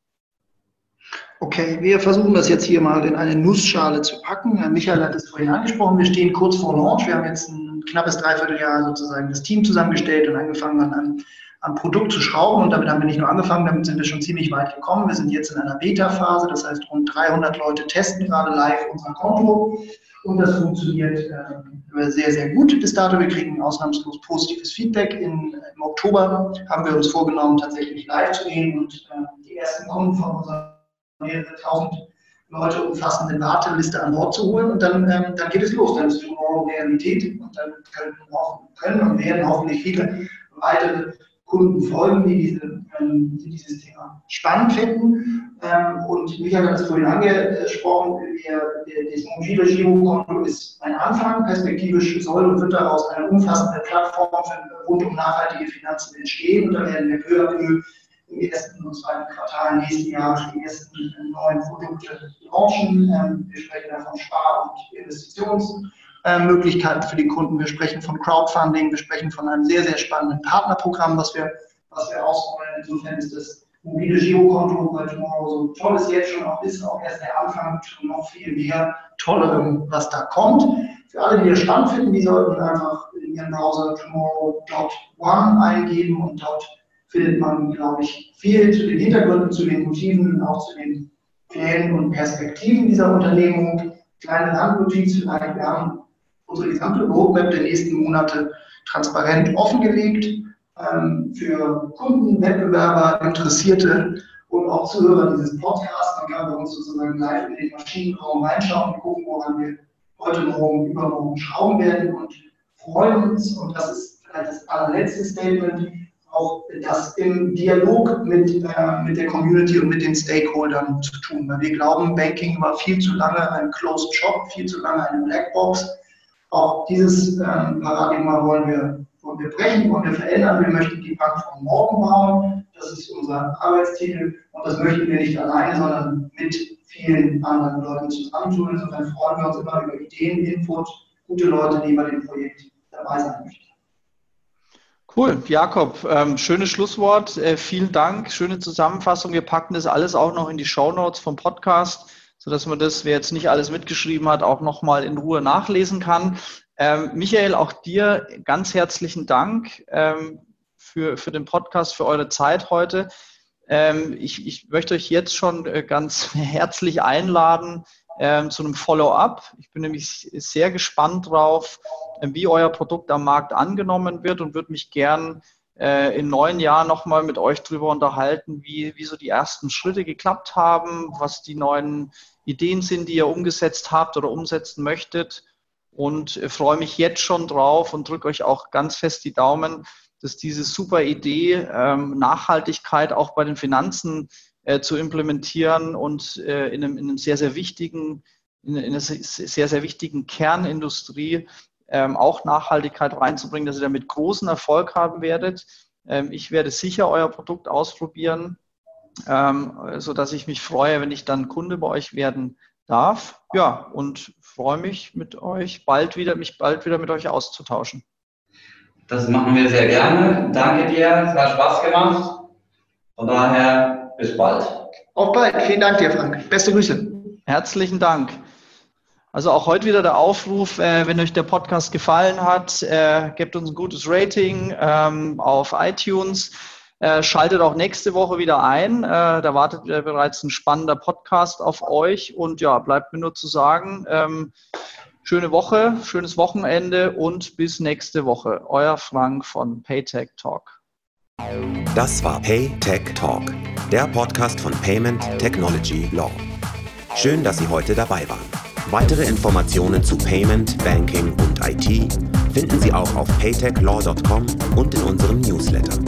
Okay, wir versuchen das jetzt hier mal in eine Nussschale zu packen. Michael hat es vorhin angesprochen, wir stehen kurz vor Launch. Wir haben jetzt ein knappes Dreivierteljahr sozusagen das Team zusammengestellt und angefangen an am Produkt zu schrauben. Und damit haben wir nicht nur angefangen, damit sind wir schon ziemlich weit gekommen. Wir sind jetzt in einer Beta-Phase, das heißt rund 300 Leute testen gerade live unser Konto. Und das funktioniert äh, sehr, sehr gut bis dato. Wir kriegen ausnahmslos positives Feedback. In, Im Oktober haben wir uns vorgenommen, tatsächlich live zu gehen und äh, die ersten Kunden von unserer mehrere tausend Leute umfassende Warteliste an Bord zu holen. Und dann, ähm, dann geht es los. Dann ist Tomorrow Realität. Und dann können, können und werden hoffentlich viele weitere Kunden folgen, die, diese, ähm, die dieses Thema spannend finden. Ähm, und Michael hat es vorhin angesprochen, das mobile Girokonto ist ein Anfang. Perspektivisch soll und wird daraus eine umfassende Plattform für, rund um nachhaltige Finanzen entstehen. Und da werden wir peu im ersten und zweiten Quartal nächsten Jahres die ersten neuen Produkte launchen. Ähm, wir sprechen da von Spar- und Investitions- äh, Möglichkeiten für die Kunden. Wir sprechen von Crowdfunding, wir sprechen von einem sehr, sehr spannenden Partnerprogramm, was wir, was wir ausrollen. Insofern ist das mobile Girokonto bei Tomorrow so toll es jetzt schon auch ist, auch erst der Anfang zu noch viel mehr Tollerem, was da kommt. Für alle, die das spannend finden, die sollten einfach in ihren Browser tomorrow.one eingeben und dort findet man, glaube ich, viel zu den Hintergründen, zu den Motiven und auch zu den Plänen und Perspektiven dieser Unternehmung. Kleine Randnotiz vielleicht, wir haben unsere gesamte Roadmap der nächsten Monate transparent offengelegt ähm, für Kunden, Wettbewerber, Interessierte und auch Zuhörer dieses Podcasts. Man kann bei uns sozusagen live in den Maschinenraum reinschauen und gucken, woran wir heute Morgen, übermorgen schrauben werden und freuen uns. Und das ist vielleicht das allerletzte Statement auch das im Dialog mit, äh, mit der Community und mit den Stakeholdern zu tun. Weil wir glauben, Banking war viel zu lange ein Closed Shop, viel zu lange eine Blackbox. Auch dieses ähm, Paradigma wollen wir, wollen wir brechen, wollen wir verändern. Wir möchten die Bank von morgen bauen. Das ist unser Arbeitstitel. Und das möchten wir nicht alleine, sondern mit vielen anderen Leuten zusammentun. Insofern freuen wir uns immer über Ideen, Input, gute Leute, die bei dem Projekt dabei sein möchten. Cool, Jakob, ähm, schönes Schlusswort. Äh, vielen Dank, schöne Zusammenfassung. Wir packen das alles auch noch in die Show Notes vom Podcast sodass man das, wer jetzt nicht alles mitgeschrieben hat, auch nochmal in Ruhe nachlesen kann. Ähm, Michael, auch dir ganz herzlichen Dank ähm, für, für den Podcast, für eure Zeit heute. Ähm, ich, ich möchte euch jetzt schon äh, ganz (laughs) herzlich einladen ähm, zu einem Follow-up. Ich bin nämlich sehr gespannt drauf, äh, wie euer Produkt am Markt angenommen wird und würde mich gern äh, in neun Jahren nochmal mit euch darüber unterhalten, wie, wie so die ersten Schritte geklappt haben, was die neuen Ideen sind, die ihr umgesetzt habt oder umsetzen möchtet. Und freue mich jetzt schon drauf und drücke euch auch ganz fest die Daumen, dass diese super Idee, ähm, Nachhaltigkeit auch bei den Finanzen äh, zu implementieren und äh, in, einem, in einem sehr, sehr wichtigen, in, in einer sehr, sehr wichtigen Kernindustrie ähm, auch Nachhaltigkeit reinzubringen, dass ihr damit großen Erfolg haben werdet. Ähm, ich werde sicher euer Produkt ausprobieren ähm, sodass ich mich freue, wenn ich dann Kunde bei euch werden darf. Ja, und freue mich mit euch bald wieder, mich bald wieder mit euch auszutauschen. Das machen wir sehr gerne. Danke dir, es hat Spaß gemacht. Von daher bis bald. Auf bald. Vielen Dank dir, Frank. Beste Grüße. Herzlichen Dank. Also auch heute wieder der Aufruf, äh, wenn euch der Podcast gefallen hat, äh, gebt uns ein gutes Rating ähm, auf iTunes. Äh, schaltet auch nächste Woche wieder ein. Äh, da wartet äh, bereits ein spannender Podcast auf euch. Und ja, bleibt mir nur zu sagen, ähm, schöne Woche, schönes Wochenende und bis nächste Woche. Euer Frank von Paytech Talk. Das war Paytech Talk, der Podcast von Payment Technology Law. Schön, dass Sie heute dabei waren. Weitere Informationen zu Payment, Banking und IT finden Sie auch auf paytechlaw.com und in unserem Newsletter.